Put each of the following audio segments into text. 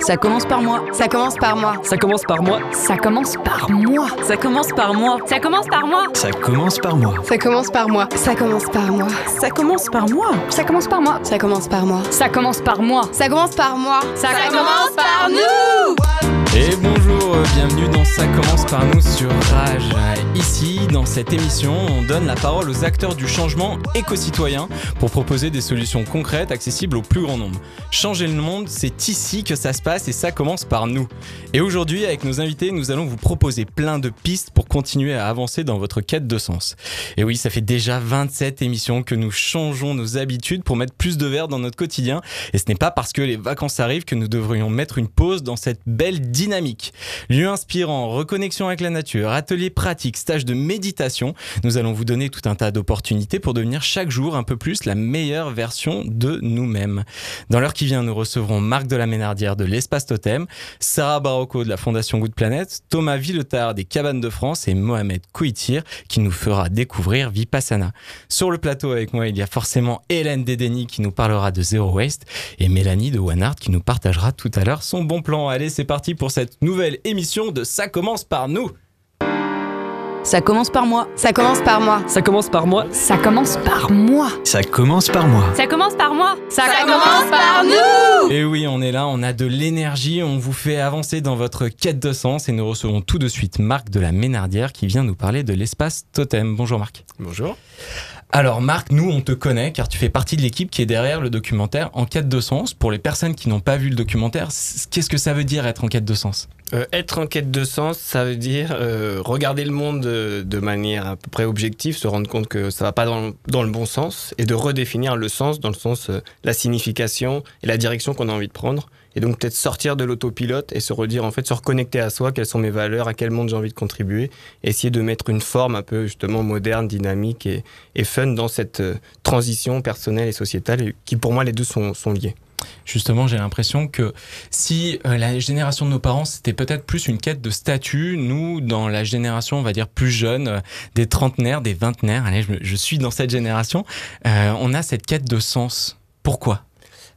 Ça commence par moi. Ça commence par moi. Ça commence par moi. Ça commence par moi. Ça commence par moi. Ça commence par moi. Ça commence par moi. Ça commence par moi. Ça commence par moi. Ça commence par moi. Ça commence par moi. Ça commence par moi. Ça commence par moi. Ça commence par moi. Ça, commence par nous. Et bonjour, bienvenue dans Ça commence par nous sur Rage. Ici, dans cette émission, on donne la parole aux acteurs du changement éco-citoyen pour proposer des solutions concrètes accessibles au plus grand nombre. Changer le monde, c'est ici que ça se passe et ça commence par nous. Et aujourd'hui, avec nos invités, nous allons vous proposer plein de pistes pour continuer à avancer dans votre quête de sens. Et oui, ça fait déjà 27 émissions que nous changeons nos habitudes pour mettre plus de verre dans notre quotidien. Et ce n'est pas parce que les vacances arrivent que nous devrions mettre une pause dans cette belle dynamique. Lieu inspirant, reconnexion avec la nature, ateliers pratiques, stages de méditation, nous allons vous donner tout un tas d'opportunités pour devenir chaque jour un peu plus la meilleure version de nous-mêmes. Dans l'heure qui vient, nous recevrons Marc de la Ménardière de l'Espace Totem, Sarah Barocco de la Fondation Good Planet, Thomas Villetard des Cabanes de France et Mohamed Kouitir qui nous fera découvrir Vipassana. Sur le plateau avec moi, il y a forcément Hélène Dedeni qui nous parlera de Zero Waste et Mélanie de One Art qui nous partagera tout à l'heure son bon plan. Allez, c'est parti pour cette nouvelle émission de Ça commence par nous. Ça commence par moi. Ça commence par moi. Ça commence par moi. Ça commence par moi. Ça commence par moi. Ça commence par moi. Ça, commence par nous. Et oui, on est là, on a de l'énergie, on vous fait avancer dans votre quête de sens et nous recevons tout de suite Marc de la Ménardière qui vient nous parler de l'espace Totem. Bonjour Marc. Bonjour. Alors Marc, nous on te connaît car tu fais partie de l'équipe qui est derrière le documentaire En quête de sens. Pour les personnes qui n'ont pas vu le documentaire, qu'est-ce que ça veut dire être en quête de sens? Euh, être en quête de sens, ça veut dire euh, regarder le monde euh, de manière à peu près objective, se rendre compte que ça va pas dans, dans le bon sens et de redéfinir le sens dans le sens euh, la signification et la direction qu'on a envie de prendre. Et donc peut-être sortir de l'autopilote et se redire en fait se reconnecter à soi, quelles sont mes valeurs, à quel monde j'ai envie de contribuer, essayer de mettre une forme un peu justement moderne, dynamique et, et fun dans cette euh, transition personnelle et sociétale, qui pour moi les deux sont, sont liés. Justement, j'ai l'impression que si euh, la génération de nos parents, c'était peut-être plus une quête de statut, nous, dans la génération, on va dire, plus jeune, euh, des trentenaires, des vingtenaires, allez, je, suis dans cette génération, euh, on a cette quête de sens. Pourquoi?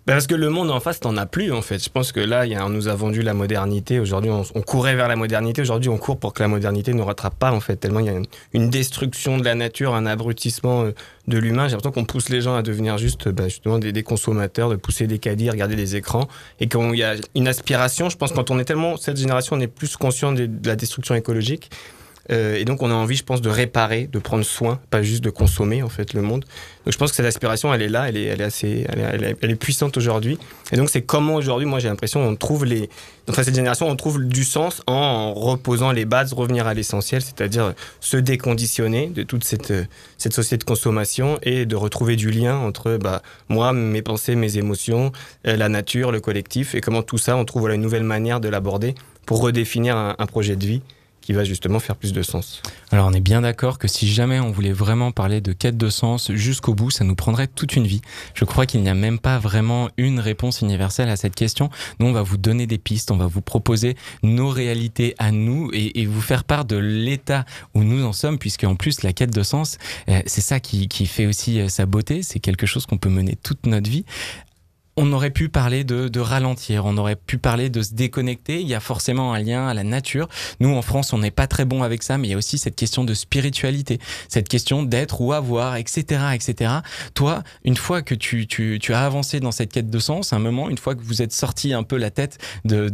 Ben, parce que le monde en face n'en a plus en fait. Je pense que là, y a, on nous a vendu la modernité. Aujourd'hui, on, courait vers la modernité. Aujourd'hui, on court pour que la modernité ne rattrape pas en fait. Tellement il y a une, destruction de la nature, un abrutissement euh, de l'humain. J'ai l'impression qu'on pousse les gens à devenir juste, ben, justement des, des consommateurs, de pousser des caddies, regarder des écrans, et qu'il y a une aspiration. Je pense quand on est tellement cette génération, on est plus conscient de la destruction écologique. Euh, et donc on a envie, je pense, de réparer, de prendre soin, pas juste de consommer en fait le monde. Donc je pense que cette aspiration, elle est là, elle est, assez, elle est, puissante aujourd'hui. Et donc c'est comment aujourd'hui, moi j'ai l'impression, on trouve les, enfin cette génération, on trouve du sens en reposant les bases, revenir à l'essentiel, c'est-à-dire se déconditionner de toute cette, euh, cette société de consommation et de retrouver du lien entre bah, moi, mes pensées, mes émotions, euh, la nature, le collectif, et comment tout ça, on trouve une nouvelle manière de l'aborder pour redéfinir un projet de vie qui va justement faire plus de sens. Alors on est bien d'accord que si jamais on voulait vraiment parler de quête de sens jusqu'au bout, ça nous prendrait toute une vie. Je crois qu'il n'y a même pas vraiment une réponse universelle à cette question. Nous, on va vous donner des pistes, on va vous proposer nos réalités à nous et, vous faire part de l'état où nous en sommes, puisque en plus la quête de sens, euh, c'est ça qui, qui fait aussi euh, sa beauté, c'est quelque chose qu'on peut mener toute notre vie. On aurait pu parler de, ralentir, on aurait pu parler de se déconnecter. Il y a forcément un lien à la nature. Nous, en France, on n'est pas très bon avec ça, mais il y a aussi cette question de spiritualité, cette question d'être ou avoir, etc., etc. Toi, une fois que tu, as avancé dans cette quête de sens, un moment, une fois que vous êtes sorti un peu la tête de,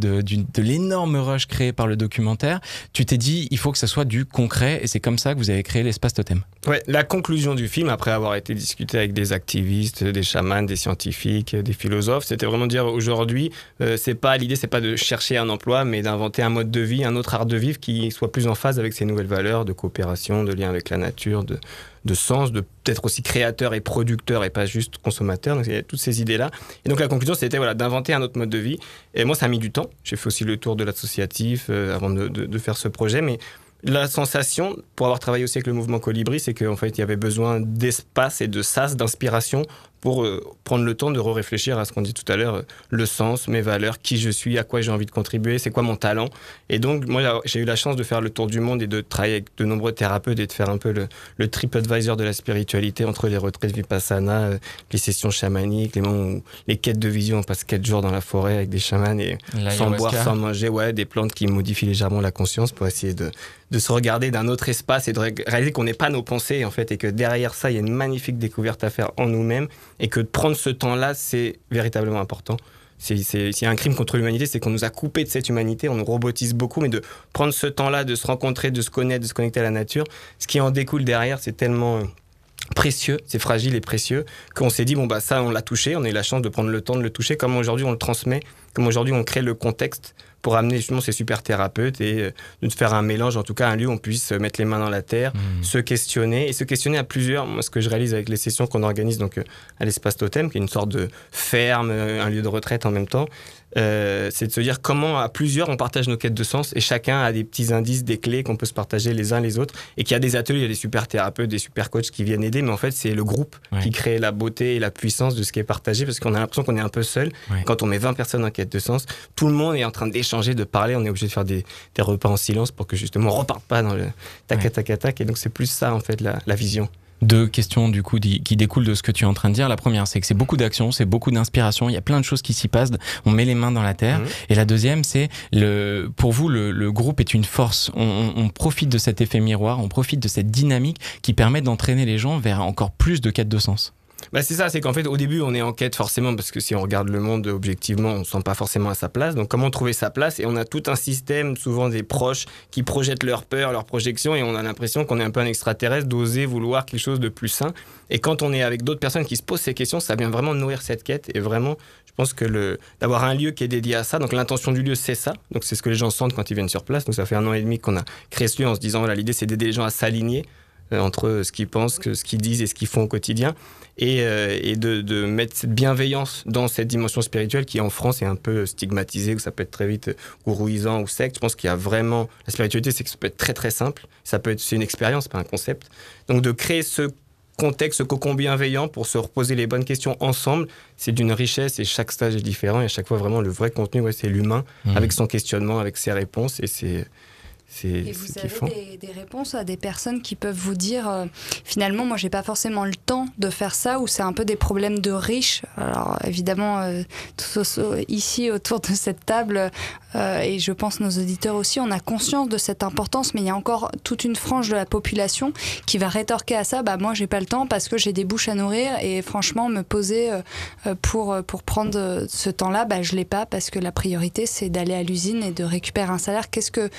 l'énorme rush créé par le documentaire, tu t'es dit, il faut que ça soit du concret, et c'est comme ça que vous avez créé l'espace totem. La conclusion du film, après avoir été discuté avec des activistes, des chamans, des scientifiques, des philosophes, c'était vraiment dire aujourd'hui, euh, c'est pas l'idée, c'est pas de chercher un emploi, mais d'inventer un mode de vie, un autre art de vivre qui soit plus en phase avec ces nouvelles valeurs de coopération, de lien avec la nature, de, de sens, de peut-être aussi créateur et producteur et pas juste consommateur. Donc il y a toutes ces idées-là. Et donc la conclusion, c'était voilà, d'inventer un autre mode de vie. Et moi, ça a mis du temps. J'ai fait aussi le tour de l'associatif euh, avant de, de- de faire ce projet, mais la sensation, pour avoir travaillé aussi avec le mouvement Colibri, c'est qu'en fait, il y avait besoin d'espace et de sas, d'inspiration pour euh, prendre le temps de réfléchir à ce qu'on dit tout à l'heure, euh, le sens, mes valeurs, qui je suis, à quoi j'ai envie de contribuer, c'est quoi mon talent. Et donc, moi, j'ai eu la chance de faire le tour du monde et de travailler avec de nombreux thérapeutes et de faire un peu le, le trip advisor de la spiritualité entre les retraites vipassana, euh, les sessions chamaniques, les, moments où, les quêtes de vision, on passe 4 jours dans la forêt avec des chamans et sans boire, sans manger, ouais, des plantes qui modifient légèrement la conscience pour essayer de, de se regarder d'un autre espace et de réaliser qu'on n'est pas nos pensées en fait et que derrière ça il y a une magnifique découverte à faire en nous-mêmes et que de prendre ce temps-là c'est véritablement important. S'il y un crime contre l'humanité, c'est qu'on nous a coupé de cette humanité, on nous robotise beaucoup, mais de prendre ce temps-là, de se rencontrer, de se connaître, de se connecter à la nature, ce qui en découle derrière, c'est tellement précieux, c'est fragile et précieux, qu'on s'est dit, bon, bah ça, on l'a touché, on a eu la chance de prendre le temps de le toucher, comme aujourd'hui on le transmet, comme aujourd'hui on crée le contexte pour amener justement ces super thérapeutes et euh, de faire un mélange, en tout cas un lieu où on puisse mettre les mains dans la terre, mmh. se questionner et se questionner à plusieurs. Moi, ce que je réalise avec les sessions qu'on organise donc euh, à l'espace Totem, qui est une sorte de ferme, euh, un lieu de retraite en même temps, euh, c'est de se dire comment à plusieurs on partage nos quêtes de sens et chacun a des petits indices, des clés qu'on peut se partager les uns les autres et qu'il y a des ateliers, il y a des super thérapeutes, des super coachs qui viennent aider, mais en fait c'est le groupe qui crée la beauté et la puissance de ce qui est partagé parce qu'on a l'impression qu'on est un peu seul. Quand on met 20 personnes en quête de sens, tout le monde est en train d'échanger, de parler, on est obligé de faire des, repas en silence pour que justement on reparte pas dans le tac tac tac tac. Et donc c'est plus ça en fait la vision deux questions du coup qui découlent de ce que tu es en train de dire. La première, c'est que c'est beaucoup d'action, c'est beaucoup d'inspiration. Il y a plein de choses qui s'y passent. On met les mains dans la terre. Mmh. Et la deuxième, c'est le pour vous le, le, groupe est une force. On, on, profite de cet effet miroir, on profite de cette dynamique qui permet d'entraîner les gens vers encore plus de quêtes de sens. Bah c'est ça, c'est qu'en fait au début on est en quête forcément parce que si on regarde le monde objectivement on ne sent pas forcément à sa place. Donc comment trouver sa place? Et on a tout un système, souvent des proches qui projettent leur peur, leur projection et on a l'impression qu'on est un peu un extraterrestre d'oser vouloir quelque chose de plus sain. Et quand on est avec d'autres personnes qui se posent ces questions, ça vient vraiment nourrir cette quête et vraiment je pense que le d'avoir un lieu qui est dédié à ça. Donc l'intention du lieu c'est ça. Donc c'est ce que les gens sentent quand ils viennent sur place. Donc ça fait un an et demi qu'on a créé ce lieu en se disant voilà l'idée c'est d'aider les gens à s'aligner entre ce qu'ils pensent, ce qu'ils disent et ce qu'ils font au quotidien et, euh, et de, de, mettre cette bienveillance dans cette dimension spirituelle qui en France est un peu stigmatisée, que ça peut être très vite gourouisant ou secte. Je pense qu'il y a vraiment la spiritualité, c'est que ça peut être très très simple. Ça peut être c'est une expérience, pas un concept. Donc de créer ce contexte, ce cocon bienveillant pour se reposer les bonnes questions ensemble, c'est d'une richesse et chaque stage est différent et à chaque fois vraiment le vrai contenu, ouais, c'est l'humain mmh. avec son questionnement, avec ses réponses et c'est et vous avez des, réponses à des personnes qui peuvent vous dire euh, finalement, moi, j'ai pas forcément le temps de faire ça, ou c'est un peu des problèmes de riches. Alors évidemment, euh, ici autour de cette table, euh, et je pense nos auditeurs aussi, on a conscience de cette importance, mais il y a encore toute une frange de la population qui va rétorquer à ça. Bah moi, j'ai pas le temps parce que j'ai des bouches à nourrir, et franchement, me poser pour pour prendre ce temps-là, bah je l'ai pas parce que la priorité c'est d'aller à l'usine et de récupérer un salaire. Qu'est-ce que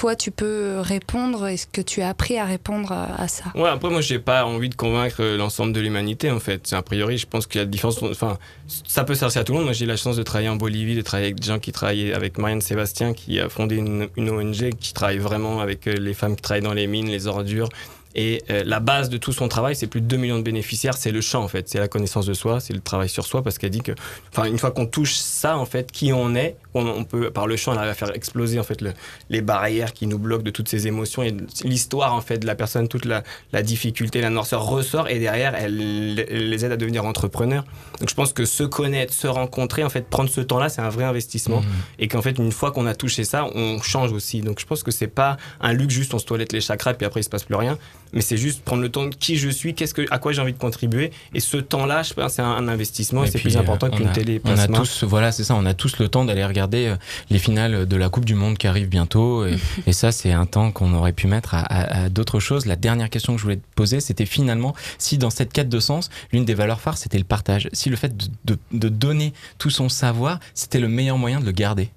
toi, tu peux répondre Est-ce que tu as appris à répondre à ça? Ouais, après, moi, j'ai pas envie de convaincre l'ensemble de l'humanité, en fait. A priori, je pense qu'il y a différence. Enfin, ça peut servir à tout le monde. Moi, j'ai eu la chance de travailler en Bolivie, de travailler avec des gens qui travaillent avec Marianne Sébastien, qui a fondé une, ONG qui travaille vraiment avec euh, les femmes qui travaillent dans les mines, les ordures. Et euh, la base de tout son travail, c'est plus de 2 millions de bénéficiaires, c'est le champ en fait, c'est la connaissance de soi, c'est le travail sur soi, parce qu'elle dit que, enfin, une fois qu'on touche ça en fait, qui on est, on, peut par le champ, elle arrive à faire exploser en fait le, les barrières qui nous bloquent de toutes ces émotions et l'histoire en fait de la personne, toute la, la difficulté, la noirceur ressort et derrière, elle, les aide à devenir entrepreneurs. Donc je pense que se connaître, se rencontrer, en fait, prendre ce temps-là, c'est un vrai investissement mmh. et qu'en fait, une fois qu'on a touché ça, on change aussi. Donc je pense que c'est pas un luxe juste on se toilette les chakras et puis après il se passe plus rien mais c'est juste prendre le temps de qui je suis, qu'est-ce que, à quoi j'ai envie de contribuer. Et ce temps-là, je pense, c'est un, investissement et, c'est plus important euh, qu'une télé. On a tous, voilà, c'est ça, on a tous le temps d'aller regarder euh, les finales de la Coupe du Monde qui arrivent bientôt. Et, ça, c'est un temps qu'on aurait pu mettre à, d'autres choses. La dernière question que je voulais te poser, c'était finalement si dans cette quête de sens, l'une des valeurs phares, c'était le partage. Si le fait de, de donner tout son savoir, c'était le meilleur moyen de le garder.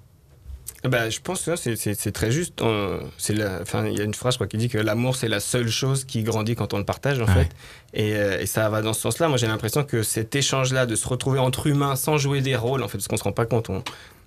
Bah, je pense que c'est très juste. Il y a une phrase qui dit que l'amour, c'est la seule chose qui grandit quand on le partage, en fait. Et, euh, et, ça va dans ce sens-là. Moi, j'ai l'impression que cet échange-là, de se retrouver entre humains sans jouer des rôles, en fait, parce qu'on se rend pas compte, on,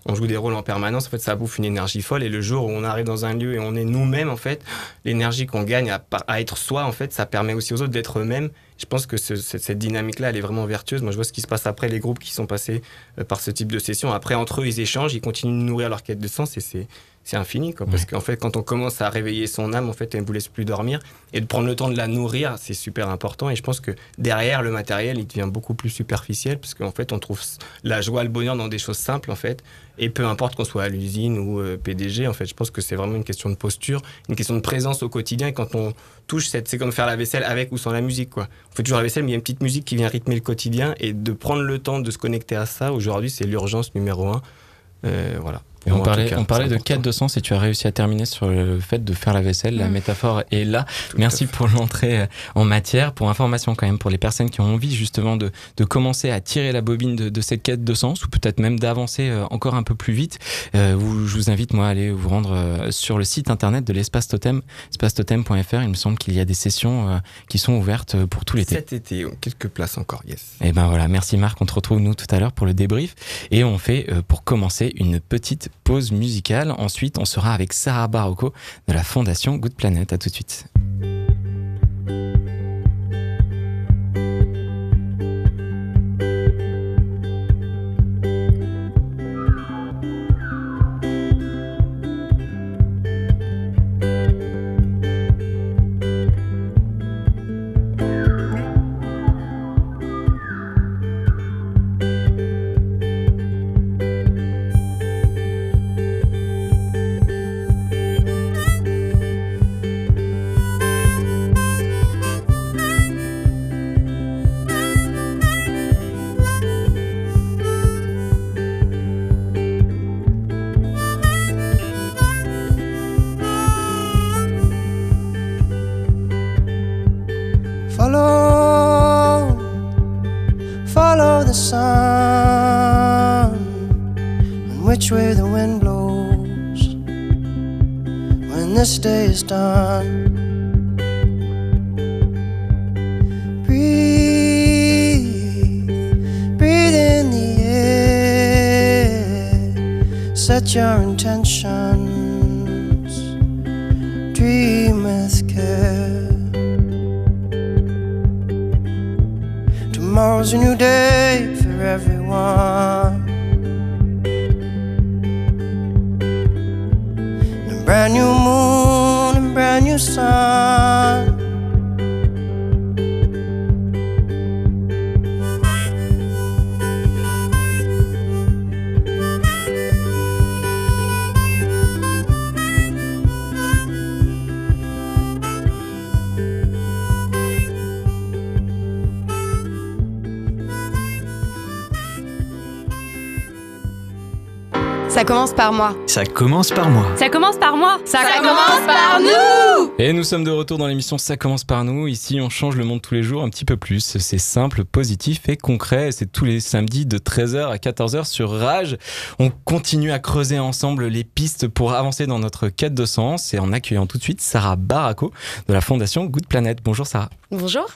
on joue des rôles en permanence, en fait, ça bouffe une énergie folle. Et le jour où on arrive dans un lieu et on est nous-mêmes, en fait, l'énergie qu'on gagne à, à, être soi, en fait, ça permet aussi aux autres d'être eux-mêmes. Je pense que ce, cette, dynamique-là, elle est vraiment vertueuse. Moi, je vois ce qui se passe après les groupes qui sont passés euh, par ce type de session. Après, entre eux, ils échangent, ils continuent de nourrir leur quête de sens et c'est c'est infini. Quoi, parce Ouais. qu'en fait, quand on commence à réveiller son âme, en fait, elle ne vous laisse plus dormir. Et de prendre le temps de la nourrir, c'est super important. Et je pense que derrière, le matériel, il devient beaucoup plus superficiel. Parce qu'en fait, on trouve la joie, le bonheur dans des choses simples, en fait. Et peu importe qu'on soit à l'usine ou euh, PDG, en fait, je pense que c'est vraiment une question de posture, une question de présence au quotidien. Et quand on touche cette, c'est comme faire la vaisselle avec ou sans la musique, quoi. On fait toujours la vaisselle, mais il y a une petite musique qui vient rythmer le quotidien. Et de prendre le temps de se connecter à ça, aujourd'hui, c'est l'urgence numéro un. Euh, voilà. Et on parlait, cas, on parlait de quête de sens et tu as réussi à terminer sur le fait de faire la vaisselle. La Mm. métaphore est là. Tout Merci pour l'entrée euh, en matière. Pour information quand même, pour les personnes qui ont envie justement de, de commencer à tirer la bobine de, de cette quête de sens ou peut-être même d'avancer euh, encore un peu plus vite, euh, vous, je vous invite moi à aller vous rendre sur le site internet de l'espace totem, espacetotem.fr. Il me semble qu'il y a des sessions euh, qui sont ouvertes pour tout l'été. Cet été, quelques places encore, yes. Et ben voilà, merci Marc, on te retrouve nous tout à l'heure pour le débrief et on fait euh, pour commencer une petite pause musicale. Ensuite, on sera avec Sarah Barocco de la fondation Good Planet. À tout de suite. Commence par moi. Ça commence par moi. Ça commence par moi. Ça, commence par nous Et nous sommes de retour dans l'émission Ça commence par nous. Ici, on change le monde tous les jours un petit peu plus. C'est simple, positif et concret. C'est tous les samedis de 13h à 14h sur Rage. On continue à creuser ensemble les pistes pour avancer dans notre quête de sens et en accueillant tout de suite Sarah Barako de la fondation Good Planet. Bonjour Sarah. Bonjour.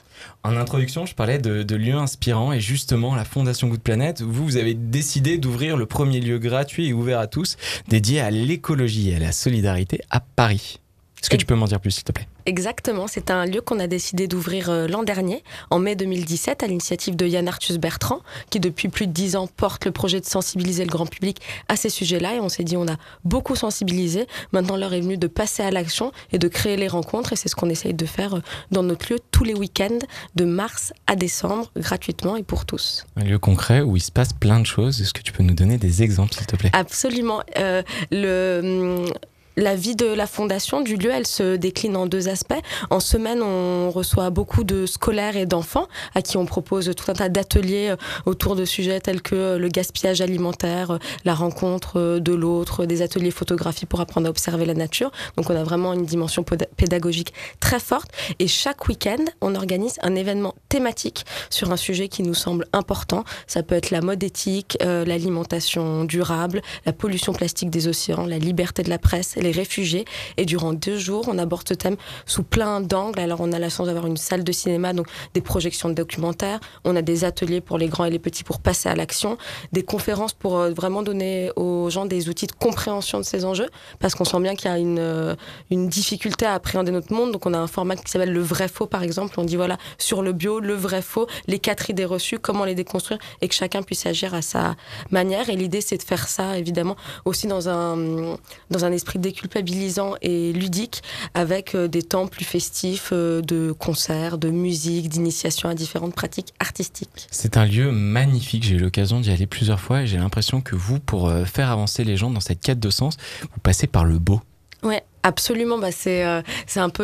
En introduction, je parlais de, de lieux inspirants et justement, la Fondation Good Planet, vous, vous avez décidé d'ouvrir le premier lieu gratuit et ouvert à tous dédié à l'écologie et à la solidarité à Paris. Est-ce que tu peux m'en dire plus, s'il te plaît? Exactement, c'est un lieu qu'on a décidé d'ouvrir euh, l'an dernier, en mai 2017, à l'initiative de Yann Arthus Bertrand, qui depuis plus de dix ans porte le projet de sensibiliser le grand public à ces sujets-là. Et on s'est dit, on a beaucoup sensibilisé. Maintenant, l'heure est venue de passer à l'action et de créer les rencontres. Et c'est ce qu'on essaye de faire euh, dans notre lieu tous les week-ends, de mars à décembre, gratuitement et pour tous. Un lieu concret où il se passe plein de choses. Est-ce que tu peux nous donner des exemples, s'il te plaît? Absolument. Euh, le, hum, la vie de la fondation, du lieu, elle se décline en deux aspects. En semaine, on reçoit beaucoup de scolaires et d'enfants à qui on propose tout un tas d'ateliers euh, autour de sujets tels que euh, le gaspillage alimentaire, euh, la rencontre de l'autre, des ateliers photographie pour apprendre à observer la nature. Donc on a vraiment une dimension pédagogique très forte. Et chaque week-end, on organise un événement thématique sur un sujet qui nous semble important. Ça peut être la mode éthique, l'alimentation durable, la pollution plastique des océans, la liberté de la presse, les réfugiés. Et durant deux jours, on aborde ce thème sous plein d'angles. Alors, on a la chance d'avoir une salle de cinéma, donc des projections de documentaires. On a des ateliers pour les grands et les petits pour passer à l'action. Des conférences pour euh, vraiment donner aux gens des outils de compréhension de ces enjeux. Parce qu'on sent bien qu'il y a une, euh, une difficulté à appréhender notre monde. Donc, on a un format qui s'appelle le vrai faux, par exemple. On dit voilà, sur le bio, le vrai faux, les quatre idées reçues, comment les déconstruire et que chacun puisse agir à sa manière. Et l'idée, c'est de faire ça, évidemment, aussi dans un, dans un esprit déculpabilisant et ludique, avec euh, des temps plus festifs euh, de concerts, de musique, d'initiation à différentes pratiques artistiques. C'est un lieu magnifique. J'ai eu l'occasion d'y aller plusieurs fois et j'ai l'impression que vous, pour euh, faire avancer les gens dans cette quête de sens, vous passez par le beau. Ouais, Absolument, bah c'est euh, c'est un peu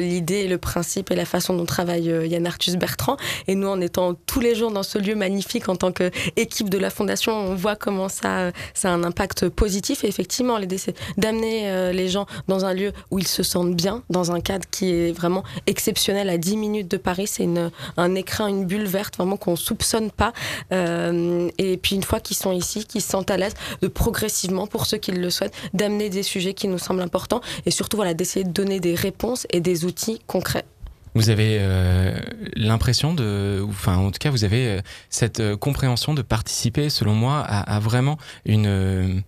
l'idée, le principe et la façon dont travaille euh, Yann Arthus Bertrand. Et nous, en étant tous les jours dans ce lieu magnifique en tant qu'équipe de la fondation, on voit comment ça, ça a un impact positif. Et effectivement, l'idée c'est d'amener euh, les gens dans un lieu où ils se sentent bien, dans un cadre qui est vraiment exceptionnel à 10 minutes de Paris. C'est un écrin, une bulle verte, vraiment qu'on soupçonne pas. et puis une fois qu'ils sont ici, qu'ils se sentent à l'aise, de progressivement, pour ceux qui le souhaitent, d'amener des sujets qui nous semblent importants et surtout voilà, d'essayer de donner des réponses et des outils concrets. Vous avez euh, l'impression de, enfin en tout cas vous avez euh, cette euh, compréhension de participer selon moi à, vraiment une,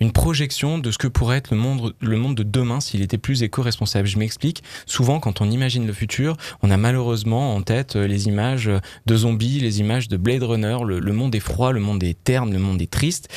une projection de ce que pourrait être le monde, le monde de demain s'il était plus éco-responsable. Je m'explique, souvent quand on imagine le futur, on a malheureusement en tête les images de zombies, les images de Blade Runner, le, le monde est froid, le monde est terne, le monde est triste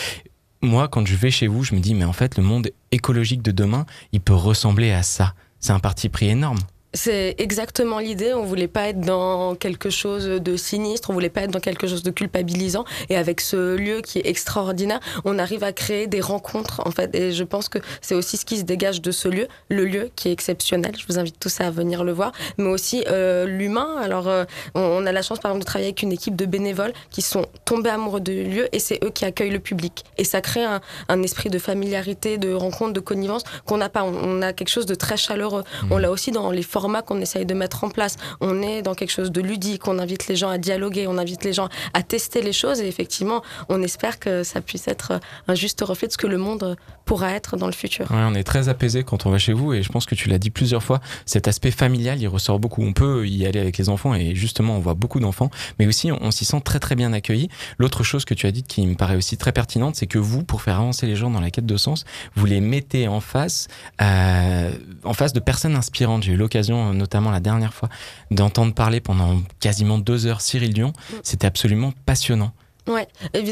moi, quand je vais chez vous, je me dis, mais en fait, le monde écologique de demain, il peut ressembler à ça. C'est un parti pris énorme. C'est exactement l'idée. On voulait pas être dans quelque chose de sinistre, on voulait pas être dans quelque chose de culpabilisant. Et avec ce lieu qui est extraordinaire, on arrive à créer des rencontres, en fait. Et je pense que c'est aussi ce qui se dégage de ce lieu, le lieu qui est exceptionnel. Je vous invite tous à venir le voir, mais aussi euh, l'humain. Alors, euh, on, a la chance, par exemple, de travailler avec une équipe de bénévoles qui sont tombés amoureux du lieu et c'est eux qui accueillent le public. Et ça crée un, un esprit de familiarité, de rencontre, de connivence qu'on n'a pas. On, a quelque chose de très chaleureux. Mmh. On l'a aussi dans les formes qu'on essaye de mettre en place. On est dans quelque chose de ludique, on invite les gens à dialoguer, on invite les gens à tester les choses et effectivement, on espère que ça puisse être un juste reflet de ce que le monde pourra être dans le futur. on est très apaisé quand on va chez vous et je pense que tu l'as dit plusieurs fois, cet aspect familial, il ressort beaucoup. On peut y aller avec les enfants et justement, on voit beaucoup d'enfants, mais aussi on, s'y sent très très bien accueilli. L'autre chose que tu as dit qui me paraît aussi très pertinente, c'est que vous, pour faire avancer les gens dans la quête de sens, vous les mettez en face, euh, en face de personnes inspirantes. J'ai eu l'occasion notamment la dernière fois, d'entendre parler pendant quasiment deux heures Cyril Dion. Mm. C'était absolument passionnant. Ouais,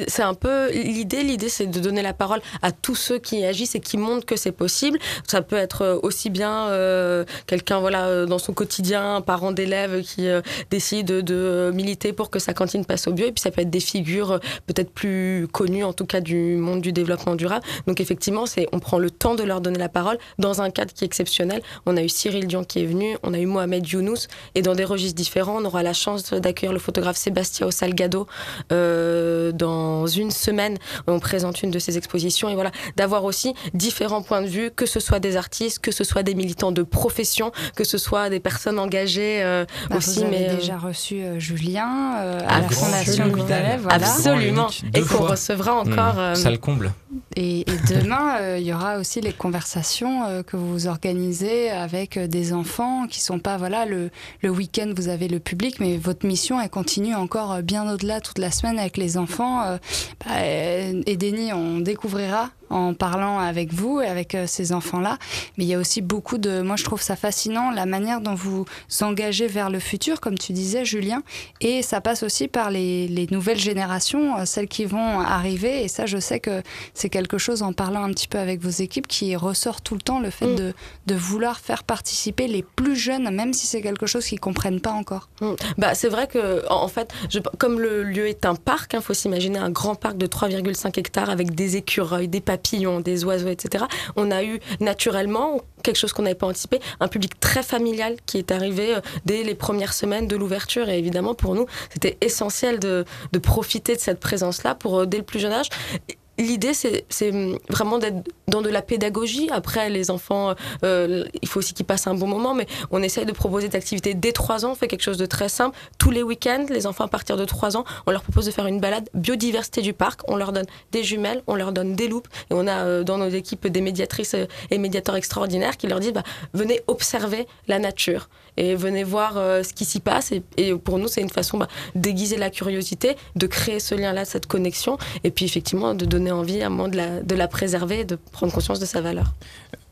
c'est un peu l'idée. L'idée, c'est de donner la parole à tous ceux qui agissent et qui montrent que c'est possible. Ça peut être euh, aussi bien euh, quelqu'un, voilà, euh, dans son quotidien, un parent d'élève qui décide de, militer pour que sa cantine passe au bio. Et puis ça peut être des figures peut-être plus connues, en tout cas du monde du développement durable. Donc effectivement, c'est on prend le temps de leur donner la parole dans un cadre qui est exceptionnel. On a eu Cyril Dion qui est venu, on a eu Mohamed Younous, et dans des registres différents, on aura la chance d'accueillir le photographe Sébastien Salgado. Euh, dans une semaine, on présente une de ces expositions et voilà, d'avoir aussi différents points de vue, que ce soit des artistes, que ce soit des militants de profession, que ce soit des personnes engagées euh, bah, aussi. Vous avez mais déjà reçu euh, Julien à la Fondation Voilà. Absolument, et qu'on recevra encore. Mmh, ça le comble. Et, demain, il y aura aussi les conversations que vous organisez avec des enfants qui sont pas voilà le, le week-end vous avez le public, mais votre mission elle continue encore bien au-delà toute la semaine avec les enfants, euh, bah, et Denis, on découvrira en parlant avec vous et avec euh, ces enfants-là. Mais il y a aussi beaucoup de... Moi, je trouve ça fascinant, la manière dont vous engagez vers le futur, comme tu disais, Julien. Et ça passe aussi par les, les nouvelles générations, euh, celles qui vont arriver. Et ça, je sais que c'est quelque chose, en parlant un petit peu avec vos équipes, qui ressort tout le temps, le fait mm. de, de, vouloir faire participer les plus jeunes, même si c'est quelque chose qu'ils comprennent pas encore. Mm. Bah, c'est vrai que, en fait, je, comme le lieu est un parc, il hein, faut s'imaginer un grand parc de 3,5 hectares avec des écureuils, des papillons, des oiseaux, etc. On a eu naturellement quelque chose qu'on n'avait pas anticipé, un public très familial qui est arrivé euh, dès les premières semaines de l'ouverture. Et évidemment, pour nous, c'était essentiel de, de, profiter de cette présence-là pour, euh, dès le plus jeune âge l'idée, c'est vraiment d'être dans de la pédagogie. Après, les enfants, euh, il faut aussi qu'ils passent un bon moment, mais on essaye de proposer des activités dès 3 ans. On fait quelque chose de très simple. Tous les week-ends, les enfants à partir de 3 ans, on leur propose de faire une balade biodiversité du parc. On leur donne des jumelles, on leur donne des loupes. Et on a euh, dans nos équipes des médiatrices euh, et médiateurs extraordinaires qui leur disent bah, venez observer la nature et venez voir ce qui s'y passe. Et, pour nous, c'est une façon bah, d'aiguiser la curiosité, de créer ce lien-là, cette connexion, et puis effectivement de donner envie à un moment de la, de la préserver, de prendre conscience de sa valeur.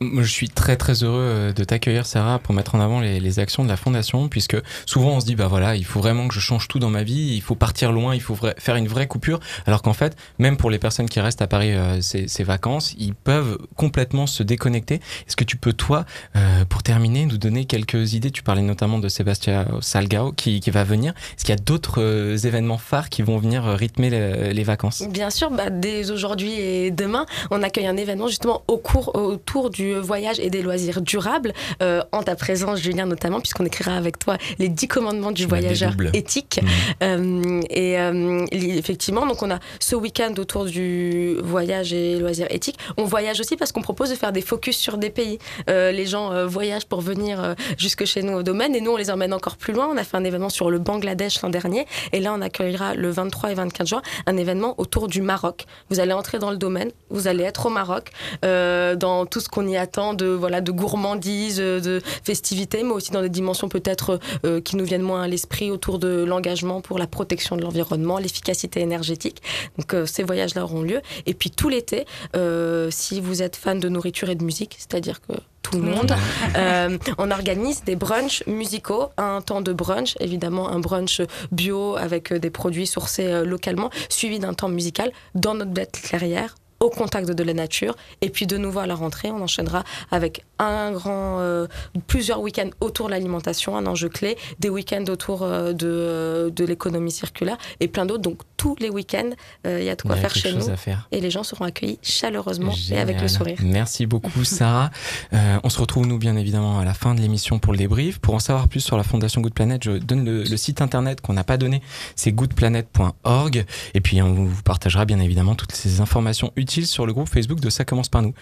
Je suis très très heureux euh, de t'accueillir Sarah pour mettre en avant les, actions de la fondation puisque souvent on se dit bah voilà il faut vraiment que je change tout dans ma vie il faut partir loin il faut faire une vraie coupure. Alors qu'en fait même pour les personnes qui restent à Paris euh, ces, ces, vacances ils peuvent complètement se déconnecter. Est-ce que tu peux toi euh, pour terminer nous donner quelques idées? Tu parlais notamment de Sébastien Salgao qui, qui va venir. Est-ce qu'il y a d'autres événements phares qui vont venir rythmer les, les vacances? Bien sûr bah, dès aujourd'hui et demain on accueille un événement justement au cours autour du voyage et des loisirs durables, euh, en ta présence, Julien, notamment, puisqu'on écrira avec toi les 10 commandements du voyageur éthique. Mmh. Euh, et euh, effectivement, donc on a ce week-end autour du voyage et loisirs éthiques. On voyage aussi parce qu'on propose de faire des focus sur des pays. les gens voyagent pour venir jusque chez nous au domaine et nous, on les emmène encore plus loin. On a fait un événement sur le Bangladesh l'an dernier et là, on accueillera le 23 et 24 juin un événement autour du Maroc. Vous allez entrer dans le domaine, vous allez être au Maroc, dans tout ce qu'on y attend de, voilà, de gourmandise, de festivité, mais aussi dans des dimensions peut-être euh, qui nous viennent moins à l'esprit autour de l'engagement pour la protection de l'environnement, l'efficacité énergétique. Donc euh, ces voyages-là auront lieu. Et puis tout l'été, euh, si vous êtes fan de nourriture et de musique, c'est-à-dire que tout le monde. on organise des brunchs musicaux, un temps de brunch, évidemment un brunch bio avec des produits sourcés localement, suivi d'un temps musical dans notre bête clairière au contact de la nature. Et puis de nouveau à la rentrée, on enchaînera avec un grand, euh, plusieurs week-ends autour de l'alimentation, un enjeu clé, des week-ends autour euh, de, euh, de l'économie circulaire et plein d'autres. Donc tous les week-ends, il y a de quoi faire chez nous. Et les gens seront accueillis chaleureusement et avec le sourire. Merci beaucoup Sarah. on se retrouve nous bien évidemment à la fin de l'émission pour le débrief. Pour en savoir plus sur la Fondation Good Planet, je donne le, le site internet qu'on n'a pas donné, c'est goodplanet.org. Et puis on vous partagera bien évidemment toutes ces informations utiles sur le groupe Facebook de Ça commence par nous.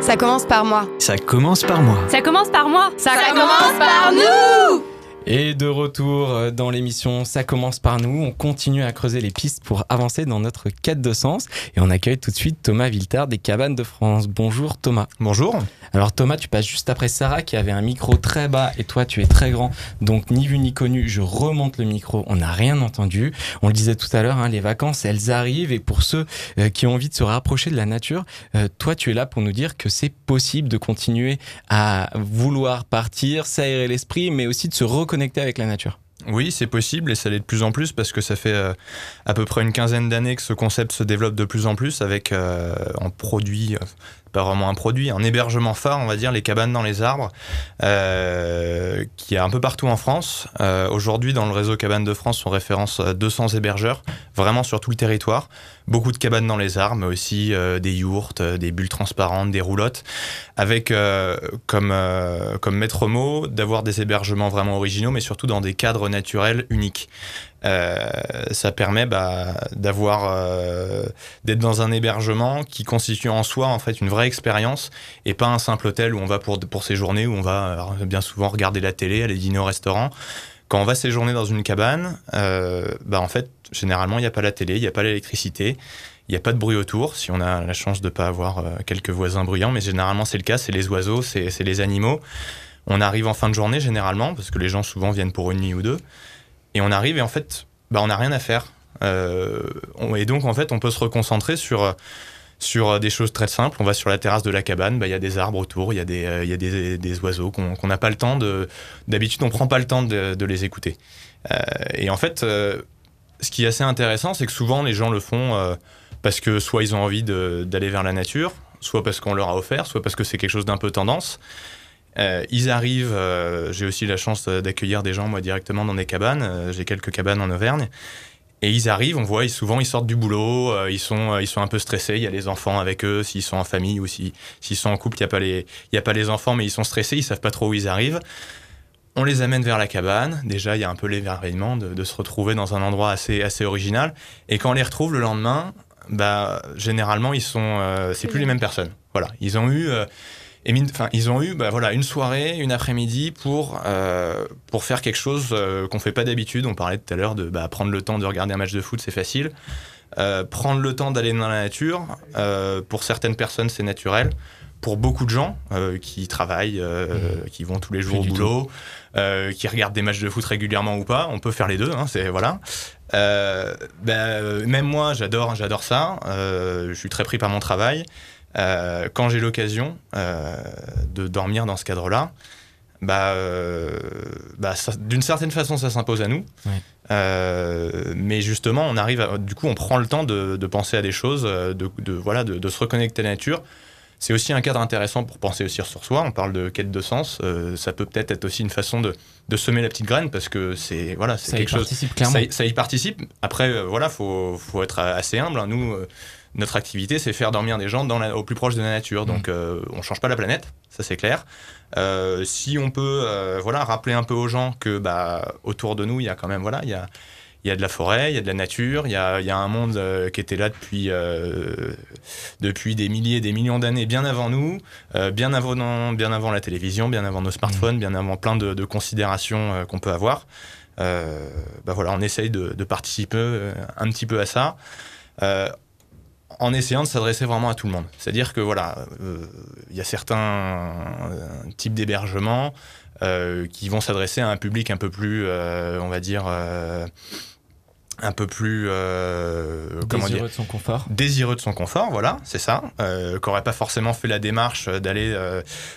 Ça commence par moi. Ça commence par moi. Ça commence par moi. Ça, commence par nous. Et de retour euh, dans l'émission Ça commence par nous. On continue à creuser les pistes pour avancer dans notre quête de sens. Et on accueille tout de suite Thomas Viltard des Cabanes de France. Bonjour Thomas. Bonjour. Alors Thomas, tu passes juste après Sarah qui avait un micro très bas et toi tu es très grand. Donc ni vu ni connu, je remonte le micro. On n'a rien entendu. On le disait tout à l'heure, hein, les vacances elles arrivent et pour ceux euh, qui ont envie de se rapprocher de la nature, euh, toi tu es là pour nous dire que c'est possible de continuer à vouloir partir, s'aérer l'esprit, mais aussi de se reconnaître avec la nature. Oui, c'est possible et ça l'est de plus en plus parce que ça fait euh, à peu près une quinzaine d'années que ce concept se développe de plus en plus avec euh, en produit, euh, vraiment un produit, un hébergement phare, on va dire, les cabanes dans les arbres, qui est un peu partout en France. Aujourd'hui, dans le réseau Cabanes de France, on référence 200 hébergeurs, vraiment sur tout le territoire beaucoup de cabanes dans les arbres, mais aussi euh, des yourtes, euh, des bulles transparentes, des roulottes, avec euh, comme maître mot d'avoir des hébergements vraiment originaux, mais surtout dans des cadres naturels uniques. Ça permet bah, d'avoir d'être dans un hébergement qui constitue en soi en fait une vraie expérience et pas un simple hôtel où on va pour, pour séjourner où on va bien souvent regarder la télé, aller dîner au restaurant. Quand on va séjourner dans une cabane, bah en fait généralement, il n'y a pas la télé, il n'y a pas l'électricité, il n'y a pas de bruit autour, si on a la chance de ne pas avoir euh, quelques voisins bruyants, mais généralement c'est le cas, c'est les oiseaux, c'est les animaux. On arrive en fin de journée généralement, parce que les gens souvent viennent pour une nuit ou deux, et on arrive et en fait, bah, on n'a rien à faire. Euh, et donc en fait, on peut se reconcentrer sur sur des choses très simples. On va sur la terrasse de la cabane, bah, il y a des arbres autour, il y a des, euh, y a des, des oiseaux qu'on n'a pas le temps de. D'habitude, on prend pas le temps de, de les écouter. et en fait, ce qui est assez intéressant, c'est que souvent les gens le font euh, parce que soit ils ont envie d'aller vers la nature, soit parce qu'on leur a offert, soit parce que c'est quelque chose d'un peu tendance. Euh, ils arrivent, euh, j'ai aussi la chance d'accueillir des gens moi directement dans des cabanes, j'ai quelques cabanes en Auvergne. Et ils arrivent, on voit, ils, souvent ils sortent du boulot, ils, sont, ils sont un peu stressés, il y a les enfants avec eux, s'ils sont en famille ou s'ils sont en couple, il n'y a, pas les, a pas les enfants, mais ils sont stressés, ils savent pas trop où ils arrivent. On les amène vers la cabane. Déjà, il y a un peu l'émerveillement de, de, se retrouver dans un endroit assez, assez original. Et quand on les retrouve le lendemain, bah, généralement, ils sont, euh, c'est plus les mêmes personnes. Voilà, ils ont eu, euh, et mine- ils ont eu, bah, voilà, une soirée, une après-midi pour euh, pour faire quelque chose euh, qu'on fait pas d'habitude. On parlait tout à l'heure de bah, prendre le temps de regarder un match de foot, c'est facile. Euh, prendre le temps d'aller dans la nature, pour certaines personnes, c'est naturel. Pour beaucoup de gens qui travaillent, euh, qui vont tous les jours au boulot, qui regardent des matchs de foot régulièrement ou pas, on peut faire les deux. Hein, c'est voilà. Euh, même moi, j'adore, j'adore ça. Je suis très pris par mon travail. Euh, quand j'ai l'occasion euh, de dormir dans ce cadre-là, bah, euh, bah, d'une certaine façon, ça s'impose à nous. Euh, mais justement, on arrive, à- du coup, on prend le temps de, de penser à des choses, de, de- voilà, de, de se reconnecter à la nature. C'est aussi un cadre intéressant pour penser aussi sur soi. On parle de quête de sens. Euh, ça peut peut-être être aussi une façon de, semer la petite graine parce que c'est voilà, c'est Ça y quelque chose. participe clairement. Ça, y- ça y participe. Après, voilà, faut, faut être assez humble. hein. Nous, notre activité, c'est faire dormir des gens dans la- au plus proche de la nature. Donc, euh, on change pas la planète, ça c'est clair. Euh, si on peut, euh, voilà, rappeler un peu aux gens que, bah, autour de nous, il y a quand même, voilà, il y a, y a de la forêt, il y a de la nature, il y a, y a un monde qui était là depuis, depuis des milliers, des millions d'années, bien avant nous, bien, avant, bien avant la télévision, bien avant nos smartphones, bien avant plein de, de considérations qu'on peut avoir. Bah voilà, on essaye de, de participer un petit peu à ça. En essayant de s'adresser vraiment à tout le monde. C'est-à-dire que voilà, euh, il y a certains euh, types d'hébergements euh, qui vont s'adresser à un public un peu plus, on va dire, un peu plus, comment dire, Désireux de son confort. désireux de son confort, voilà, c'est ça, euh, qui n'aurait pas forcément fait la démarche d'aller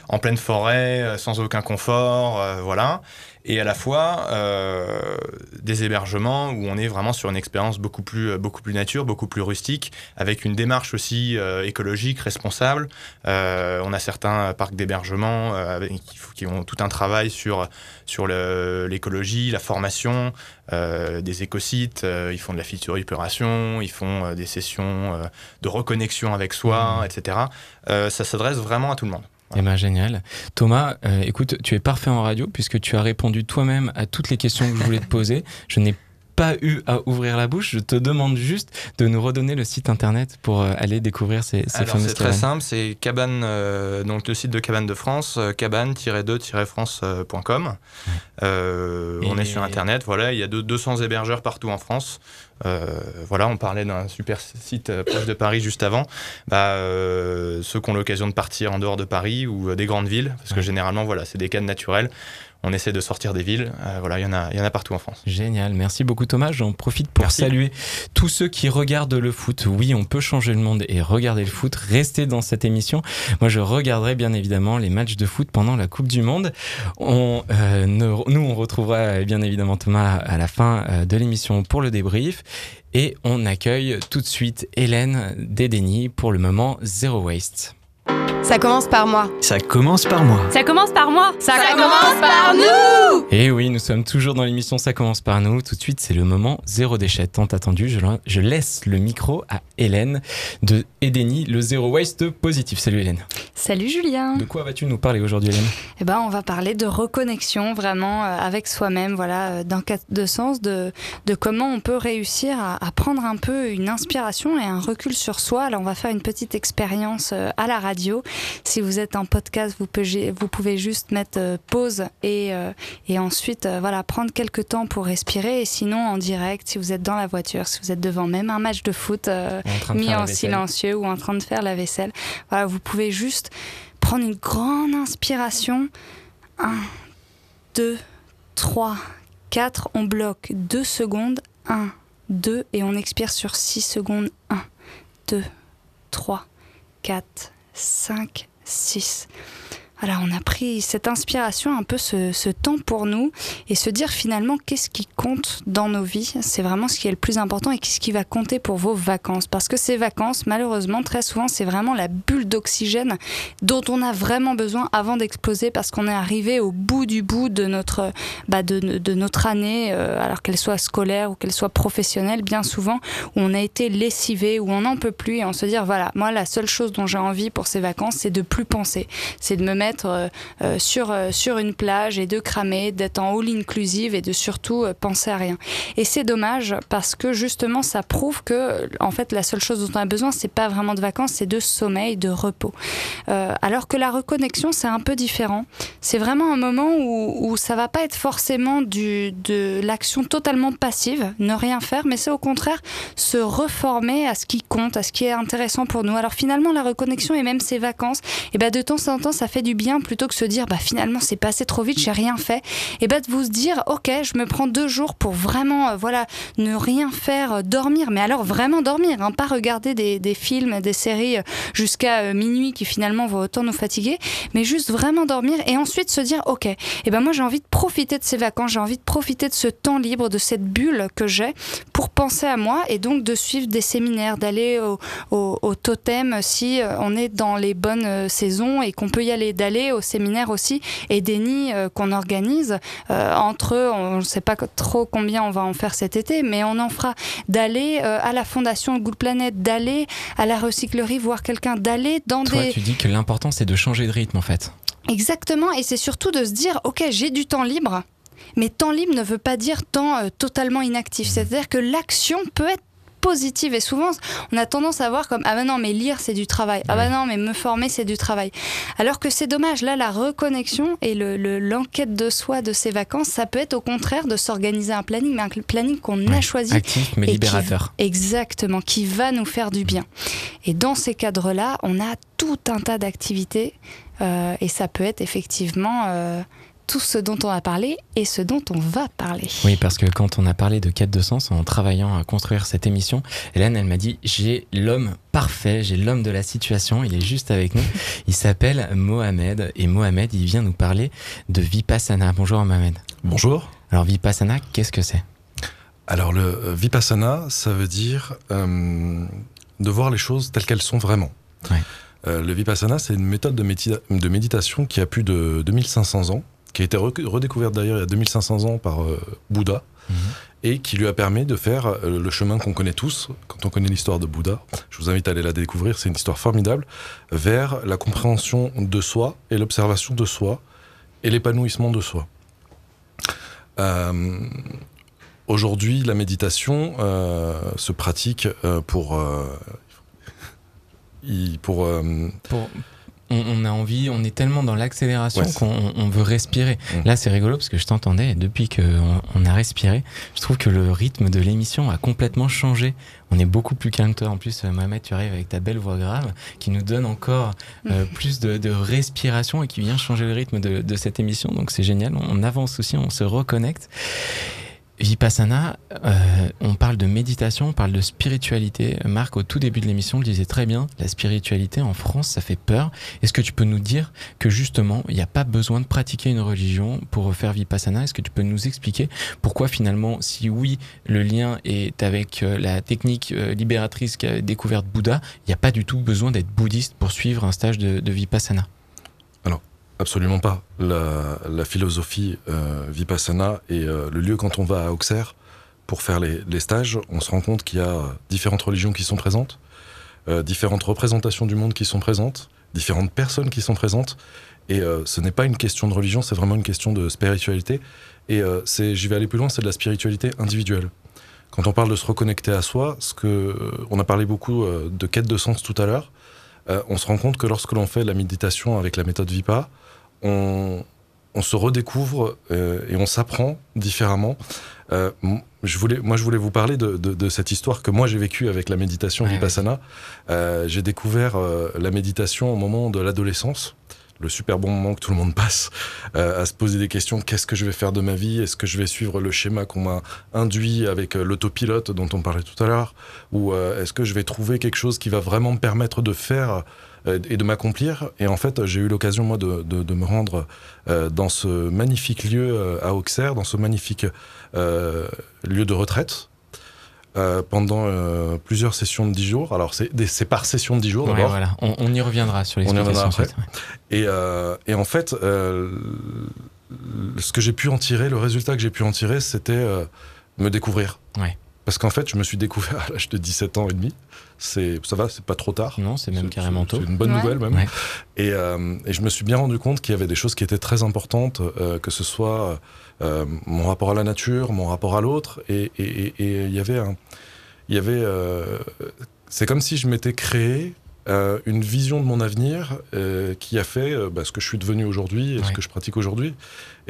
en pleine forêt sans aucun confort, voilà, et à la fois euh, des hébergements où on est vraiment sur une expérience beaucoup plus, euh, beaucoup plus nature, beaucoup plus rustique, avec une démarche aussi euh, écologique, responsable. Euh, on a certains parcs d'hébergement qui, qui ont tout un travail sur, sur l'écologie, la formation, des écosites, ils font de la phytorépuration, ils font des sessions de reconnexion avec soi, etc. Euh, ça s'adresse vraiment à tout le monde. Eh ben génial. Thomas, euh, écoute, tu es parfait en radio puisque tu as répondu toi-même à toutes les questions que je voulais te poser. Je n'ai pas eu à ouvrir la bouche. Je te demande juste de nous redonner le site internet pour euh, aller découvrir ces, ces Alors c'est très simple, c'est cabane, euh, donc le site de Cabane de France, euh, cabane-2-france.com. Euh, on est sur internet, voilà, il y a deux- 200 hébergeurs partout en France. Voilà, on parlait d'un super site proche de Paris juste avant. Bah, ceux qui ont l'occasion de partir en dehors de Paris ou des grandes villes, parce que Ouais. généralement, voilà, c'est des cadres naturels. On essaie de sortir des villes. Euh, voilà, il y en a, il y en a partout en France. Génial, merci beaucoup Thomas. J'en profite pour Merci. saluer tous ceux qui regardent le foot. Oui, on peut changer le monde et regarder le foot. Restez dans cette émission. Moi, je regarderai bien évidemment les matchs de foot pendant la Coupe du Monde. On, euh, nous, on retrouvera euh, bien évidemment Thomas à la fin euh, de l'émission pour le débrief. Et on accueille tout de suite Hélène Dédény pour le moment Zero Waste. Ça commence par moi. Ça commence par moi. Ça commence par moi. Ça, Ça commence par nous Et oui, nous sommes toujours dans l'émission Ça commence par nous. Tout de suite, c'est le moment zéro déchet tant attendu. Je laisse le micro à Hélène de Edeni, le zéro waste positif. Salut Hélène. Salut Julien. De quoi vas-tu nous parler aujourd'hui Hélène? Eh ben, on va parler de reconnexion vraiment euh, avec soi-même, voilà, euh, d'un cas de sens, de, de comment on peut réussir à, à prendre un peu une inspiration et un recul sur soi. Alors, on va faire une petite expérience euh, à la radio. Si vous êtes en podcast, vous pouvez, vous pouvez juste mettre euh, pause et, euh, et ensuite, euh, voilà, prendre quelques temps pour respirer. Et sinon, en direct, si vous êtes dans la voiture, si vous êtes devant même un match de foot, En mis en silencieux ou en train de faire la vaisselle. Voilà, vous pouvez juste prendre une grande inspiration. 1, 2, 3, 4. On bloque 2 secondes. 1, 2. Et on expire sur 6 secondes. 1, 2, 3, 4, 5, 6. Voilà, on a pris cette inspiration, un peu ce, ce temps pour nous et se dire finalement qu'est-ce qui compte dans nos vies. C'est vraiment ce qui est le plus important et qu'est-ce qui va compter pour vos vacances. Parce que ces vacances, malheureusement, très souvent, c'est vraiment la bulle d'oxygène dont on a vraiment besoin avant d'exploser parce qu'on est arrivé au bout du bout de notre, bah, de, de notre année, euh, alors qu'elle soit scolaire ou qu'elle soit professionnelle, bien souvent, où on a été lessivé, où on n'en peut plus et on se dire voilà, moi, la seule chose dont j'ai envie pour ces vacances, c'est de plus penser, c'est de me mettre mettre sur, sur une plage et de cramer, d'être en all inclusive et de surtout penser à rien. Et c'est dommage parce que justement, ça prouve que, en fait, la seule chose dont on a besoin, c'est pas vraiment de vacances, c'est de sommeil, de repos. alors que la reconnexion, c'est un peu différent. C'est vraiment un moment où, où ça va pas être forcément du, de l'action totalement passive, ne rien faire, mais c'est au contraire se reformer à ce qui compte, à ce qui est intéressant pour nous. Alors finalement, la reconnexion et même ces vacances, et eh ben de temps en temps, ça fait du plutôt que se dire, bah finalement, c'est passé trop vite, j'ai rien fait. Et ben de vous dire, ok, je me prends deux jours pour vraiment, euh, voilà, ne rien faire, euh, dormir, mais alors vraiment dormir, hein, pas regarder des, films, des séries euh, jusqu'à minuit qui finalement vont autant nous fatiguer, mais juste vraiment dormir et ensuite se dire, ok, et ben moi j'ai envie de profiter de ces vacances, j'ai envie de profiter de ce temps libre, de cette bulle que j'ai pour penser à moi et donc de suivre des séminaires, d'aller au, au, totem si on est dans les bonnes saisons et qu'on peut y aller, d'aller au séminaire aussi et des nids euh, qu'on organise entre eux, on ne sait pas trop combien on va en faire cet été, mais on en fera, d'aller à la fondation Good Planet, d'aller à la recyclerie voir quelqu'un, d'aller dans Toi, des... Tu dis que l'important c'est de changer de rythme en fait. Exactement, et c'est surtout de se dire, ok, j'ai du temps libre, mais temps libre ne veut pas dire temps euh, totalement inactif. Mmh. C'est-à-dire que l'action peut être positive. Et souvent on a tendance à voir comme ah ben non mais lire c'est du travail. Ah ben non mais me former c'est du travail. Alors que c'est dommage. Là la reconnexion et l'enquête de soi de ces vacances ça peut être au contraire de s'organiser un planning mais un planning qu'on a choisi actif mais libérateur. exactement qui va nous faire du bien. Et dans ces cadres là on a tout un tas d'activités euh, et ça peut être effectivement euh, tout ce dont on a parlé et ce dont on va parler. Oui, parce que quand on a parlé de quête de sens en travaillant à construire cette émission, Hélène, elle m'a dit j'ai l'homme parfait, j'ai l'homme de la situation, il est juste avec nous. Il s'appelle Mohamed et Mohamed, il vient nous parler de Vipassana. Bonjour Mohamed. Bonjour. Alors Vipassana, qu'est-ce que c'est? Alors le euh, Vipassana, ça veut dire euh, de voir les choses telles qu'elles sont vraiment. Euh, le Vipassana, c'est une méthode de, de, méditation qui a plus de 2500 ans qui a été redécouverte d'ailleurs il y a 2500 ans par euh, Bouddha, mhm. et qui lui a permis de faire euh, le chemin qu'on connaît tous quand on connaît l'histoire de Bouddha. Je vous invite à aller la découvrir, c'est une histoire formidable, vers la compréhension de soi et l'observation de soi et l'épanouissement de soi. Euh, aujourd'hui, la méditation se pratique pour, pour, pour on, a envie, on est tellement dans l'accélération qu'on veut respirer. Mm. Là, c'est rigolo parce que je t'entendais depuis qu'on on a respiré, je trouve que le rythme de l'émission a complètement changé. On est beaucoup plus calme toi. En plus, euh, Mohamed, tu arrives avec ta belle voix grave qui nous donne encore euh, mm. plus de, respiration et qui vient changer le rythme de, de cette émission. Donc c'est génial. On avance aussi, on se reconnecte. Vipassana, euh, on parle de méditation, on parle de spiritualité. Marc, au tout début de l'émission, disait très bien, la spiritualité en France, ça fait peur. Est-ce que tu peux nous dire que justement, il n'y a pas besoin de pratiquer une religion pour faire Vipassana? Est-ce que tu peux nous expliquer pourquoi finalement, si oui, le lien est avec euh, la technique euh, libératrice qu'a découverte Bouddha, il n'y a pas du tout besoin d'être bouddhiste pour suivre un stage de, de Vipassana? Absolument pas. La, philosophie euh, Vipassana et euh, le lieu quand on va à Auxerre pour faire les, stages, on se rend compte qu'il y a différentes religions qui sont présentes, euh, différentes représentations du monde qui sont présentes, différentes personnes qui sont présentes. Et ce n'est pas une question de religion, c'est vraiment une question de spiritualité. Et j'y vais aller plus loin, c'est de la spiritualité individuelle. Quand on parle de se reconnecter à soi, ce que on a parlé beaucoup de quête de sens tout à l'heure, on se rend compte que lorsque l'on fait la méditation avec la méthode Vipa, on, se redécouvre euh, et on s'apprend différemment. Euh, je voulais, moi, je voulais vous parler de, cette histoire que moi j'ai vécue avec la méditation Vipassana. Euh, j'ai découvert la méditation au moment de l'adolescence le super bon moment que tout le monde passe à se poser des questions. Qu'est-ce que je vais faire de ma vie? Est-ce que je vais suivre le schéma qu'on m'a induit avec l'autopilote dont on parlait tout à l'heure? Ou est-ce que je vais trouver quelque chose qui va vraiment me permettre de faire et de m'accomplir. Et en fait, j'ai eu l'occasion, moi, de, de, me rendre euh, dans ce magnifique lieu euh, à Auxerre, dans ce magnifique lieu de retraite. pendant plusieurs sessions de 10 jours. Alors, c'est par session de 10 jours d'abord. voilà. On, y reviendra sur les On y reviendra après. Et, et, en fait, ce que j'ai pu en tirer, le résultat que j'ai pu en tirer, c'était me découvrir. Ouais parce qu'en fait, je me suis découvert à l'âge de 17 ans et demi. C'est, ça va, c'est pas trop tard. Non, c'est même carrément tôt. C'est une bonne nouvelle même. Et, euh, et, je me suis bien rendu compte qu'il y avait des choses qui étaient très importantes, euh, que ce soit euh, mon rapport à la nature, mon rapport à l'autre, et il y avait un, il y avait, c'est comme si je m'étais créé une vision de mon avenir qui a fait bah, ce que je suis devenu aujourd'hui et ce que je pratique aujourd'hui.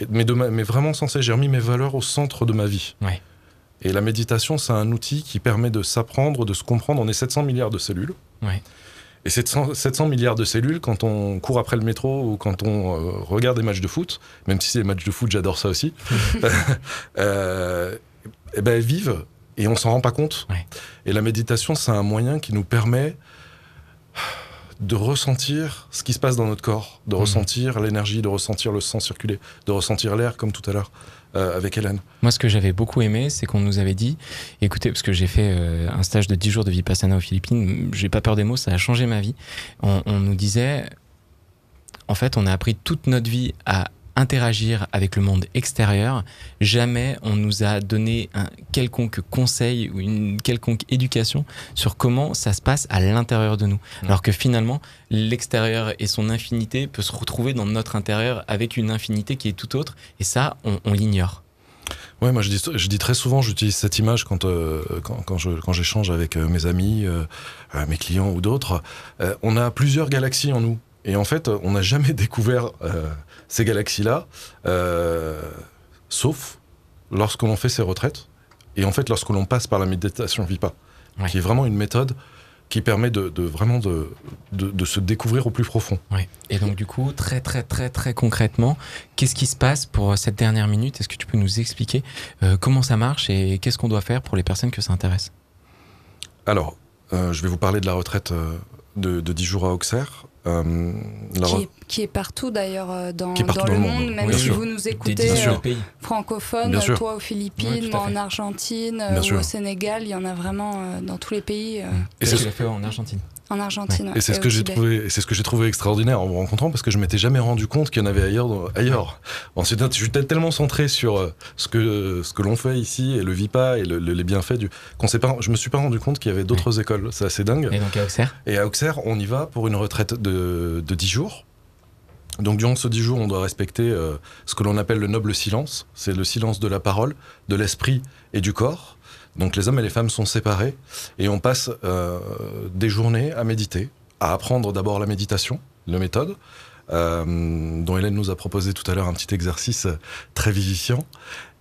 Mais, mais vraiment sensé, j'ai remis mes valeurs au centre de ma vie. Ouais. Et la méditation, c'est un outil qui permet de s'apprendre, de se comprendre. On est 700 milliards de cellules. Et 700, 700, milliards de cellules, quand on court après le métro ou quand on euh, regarde des matchs de foot, même si c'est des matchs de foot, j'adore ça aussi, euh, et eh ben elles vivent et on s'en rend pas compte. Et la méditation, c'est un moyen qui nous permet de ressentir ce qui se passe dans notre corps, de mmh. ressentir l'énergie, de ressentir le sang circuler, de ressentir l'air comme tout à l'heure. Euh, avec Hélène. Moi, ce que j'avais beaucoup aimé, c'est qu'on nous avait dit, écoutez, parce que j'ai fait euh, un stage de 10 jours de Vipassana aux Philippines, j'ai pas peur des mots, ça a changé ma vie. On, on nous disait, en fait, on a appris toute notre vie à interagir avec le monde extérieur. Jamais on nous a donné un quelconque conseil ou une quelconque éducation sur comment ça se passe à l'intérieur de nous. Alors que finalement, l'extérieur et son infinité peut se retrouver dans notre intérieur avec une infinité qui est tout autre. Et ça, on, l'ignore. Ouais, moi je dis, je dis très souvent, j'utilise cette image quand, euh, quand, quand, je, quand j'échange avec euh, mes amis, euh, mes clients ou d'autres. on a plusieurs galaxies en nous. Et en fait, on n'a jamais découvert ces galaxies-là, euh, sauf lorsque l'on fait ses retraites, et en fait lorsque l'on passe par la méditation Vipa, qui est vraiment une méthode qui permet de, vraiment de, de, se découvrir au plus profond. Et donc du coup, très très très très concrètement, qu'est-ce qui se passe pour cette dernière minute? Est-ce que tu peux nous expliquer euh, comment ça marche et qu'est-ce qu'on doit faire pour les personnes que ça intéresse? Alors, euh, je vais vous parler de la retraite de, de 10 jours à Auxerre. Euh, qui, est, partout d'ailleurs euh, dans, le, monde, même si vous nous écoutez euh, francophones, toi aux Philippines, moi en Argentine, ou au Sénégal, il y en a vraiment dans tous les pays. Et c'est ce que fait en Argentine? En Argentine. Et c'est ce que j'ai trouvé, c'est ce que j'ai trouvé extraordinaire en vous rencontrant parce que je m'étais jamais rendu compte qu'il y en avait ailleurs. ailleurs. Ensuite, je suis tellement centré sur euh, ce que ce que l'on fait ici et le VIPA et les bienfaits du. Qu'on sait pas, je me suis pas rendu compte qu'il y avait d'autres écoles. C'est assez dingue. Et donc à Auxerre? Et à Auxerre, on y va pour une retraite de, de 10 jours. Donc durant ce 10 jours, on doit respecter euh, ce que l'on appelle le noble silence. C'est le silence de la parole, de l'esprit et du corps. Donc les hommes et les femmes sont séparés et on passe euh, des journées à méditer, à apprendre d'abord la méditation, la méthode, euh, dont Hélène nous a proposé tout à l'heure un petit exercice très vivifiant.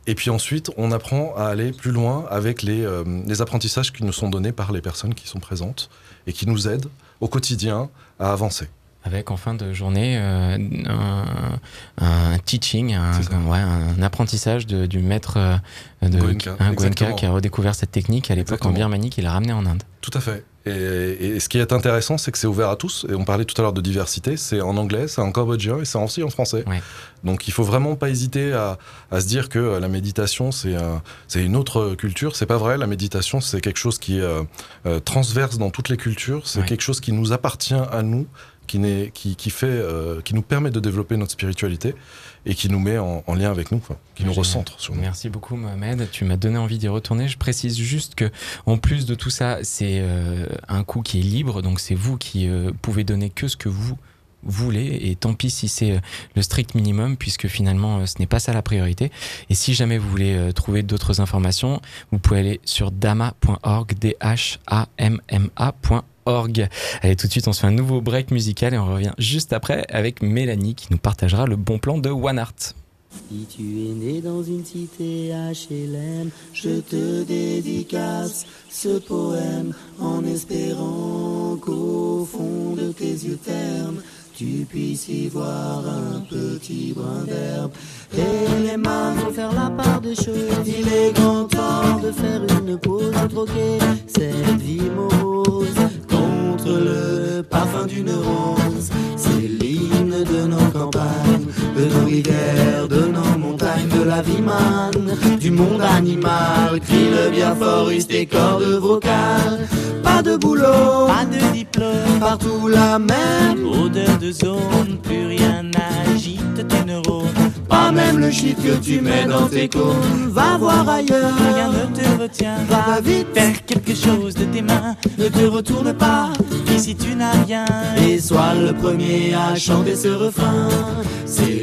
Et puis ensuite, on apprend à aller plus loin avec les, euh, les, apprentissages qui nous sont donnés par les personnes qui sont présentes et qui nous aident au quotidien à avancer avec en fin de journée euh, un, teaching, un, ouais, un apprentissage de, du maître euh, de Goenka qui a redécouvert cette technique à l'époque en Birmanie qu'il a ramené en Inde. Tout à fait. Et, ce qui est intéressant, c'est que c'est ouvert à tous. Et on parlait tout à l'heure de diversité. C'est en anglais, c'est en cambodgien et c'est aussi en français. Donc il faut vraiment pas hésiter à, à se dire que euh, la méditation, c'est c'est une autre culture. C'est pas vrai. La méditation, c'est quelque chose qui est transverse dans toutes les cultures. C'est quelque chose qui nous appartient à nous qui, qui, qui, fait, euh, qui nous permet de développer notre spiritualité et qui nous met en, lien avec nous, qui nous recentre sur nous. Merci beaucoup Mohamed, tu m'as donné envie d'y retourner. Je précise juste que en plus de tout ça, c'est euh, un coup qui est libre, donc c'est vous qui euh, pouvez donner que ce que vous voulez. Et tant pis si c'est le strict minimum puisque finalement ce n'est pas ça la priorité. Et si jamais vous voulez trouver d'autres informations vous pouvez aller sur dama.org d h a m m a.org Allez, tout de suite, on se fait un nouveau break musical et on revient juste après avec Mélanie qui nous partagera le bon plan de One Art. Si tu es né dans une cité HLM, je te dédicace ce poème en espérant qu'au fond de tes yeux ternes, tu puisses y voir un petit brin d'herbe. Et les mains vont faire la part des choses. Il est grand temps de faire une pause, troquer cette vie morose le parfum d'une rose. C'est l'hymne de nos campagnes, de nos rivières, de nos montagnes, de la vie manne, du monde animal. Crie le bien fort, tes cordes vocales. Pas de boulot, pas de diplôme, partout la même odeur de zone, plus rien n'agite tes neurones pas même le shit que tu mets dans tes cônes. Va voir ailleurs, rien ne te retient. Va vite, faire quelque chose de tes mains. ne te retourne pas. Ici tu n'as rien. Et sois le premier à chanter ce refrain. C'est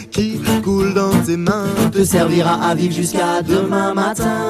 dans tes mains te servira à vivre jusqu'à demain matin.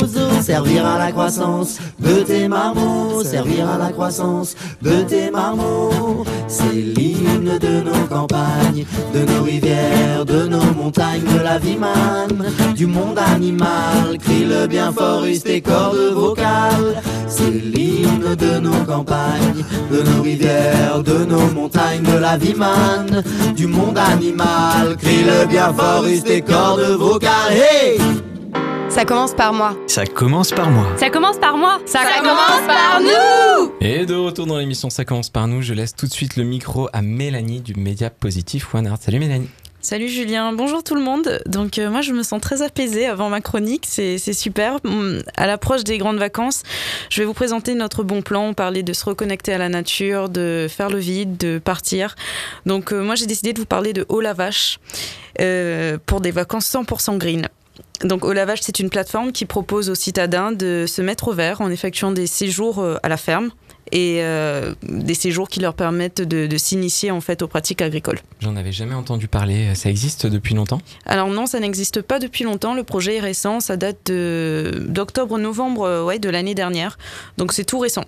de roseau servira à la croissance de tes marmots. À la croissance de tes marmots. C'est l'hymne de nos campagnes, de nos rivières, de nos montagnes, de la vie manne, du monde animal. Crie-le bien fort, use tes cordes vocales. C'est l'hymne de nos campagnes, de nos rivières, de nos montagnes, de la vie manne, du monde animal. Crie-le bien fort, use tes cordes vocales. Hey! Ça commence par moi. Ça commence par moi. Ça commence par moi. Ça, commence par nous. Et de retour dans l'émission Ça commence par nous, je laisse tout de suite le micro à Mélanie du média positif One Art. Salut Mélanie. Salut Julien, bonjour tout le monde. Donc euh, moi je me sens très apaisée avant ma chronique, c'est super. Hum, À l'approche des grandes vacances, je vais vous présenter notre bon plan, parler de se reconnecter à la nature, de faire le vide, de partir. Donc euh, moi j'ai décidé de vous parler de Haut la Vache euh, pour des vacances 100% green. Donc Au Lavage, c'est une plateforme qui propose aux citadins de se mettre au vert en effectuant des séjours euh, à la ferme et euh, des séjours qui leur permettent de, de s'initier en fait aux pratiques agricoles. J'en avais jamais entendu parler, ça existe depuis longtemps? Alors non, ça n'existe pas depuis longtemps, le projet est récent, ça date d'octobre-novembre euh, ouais, de l'année dernière, donc c'est tout récent.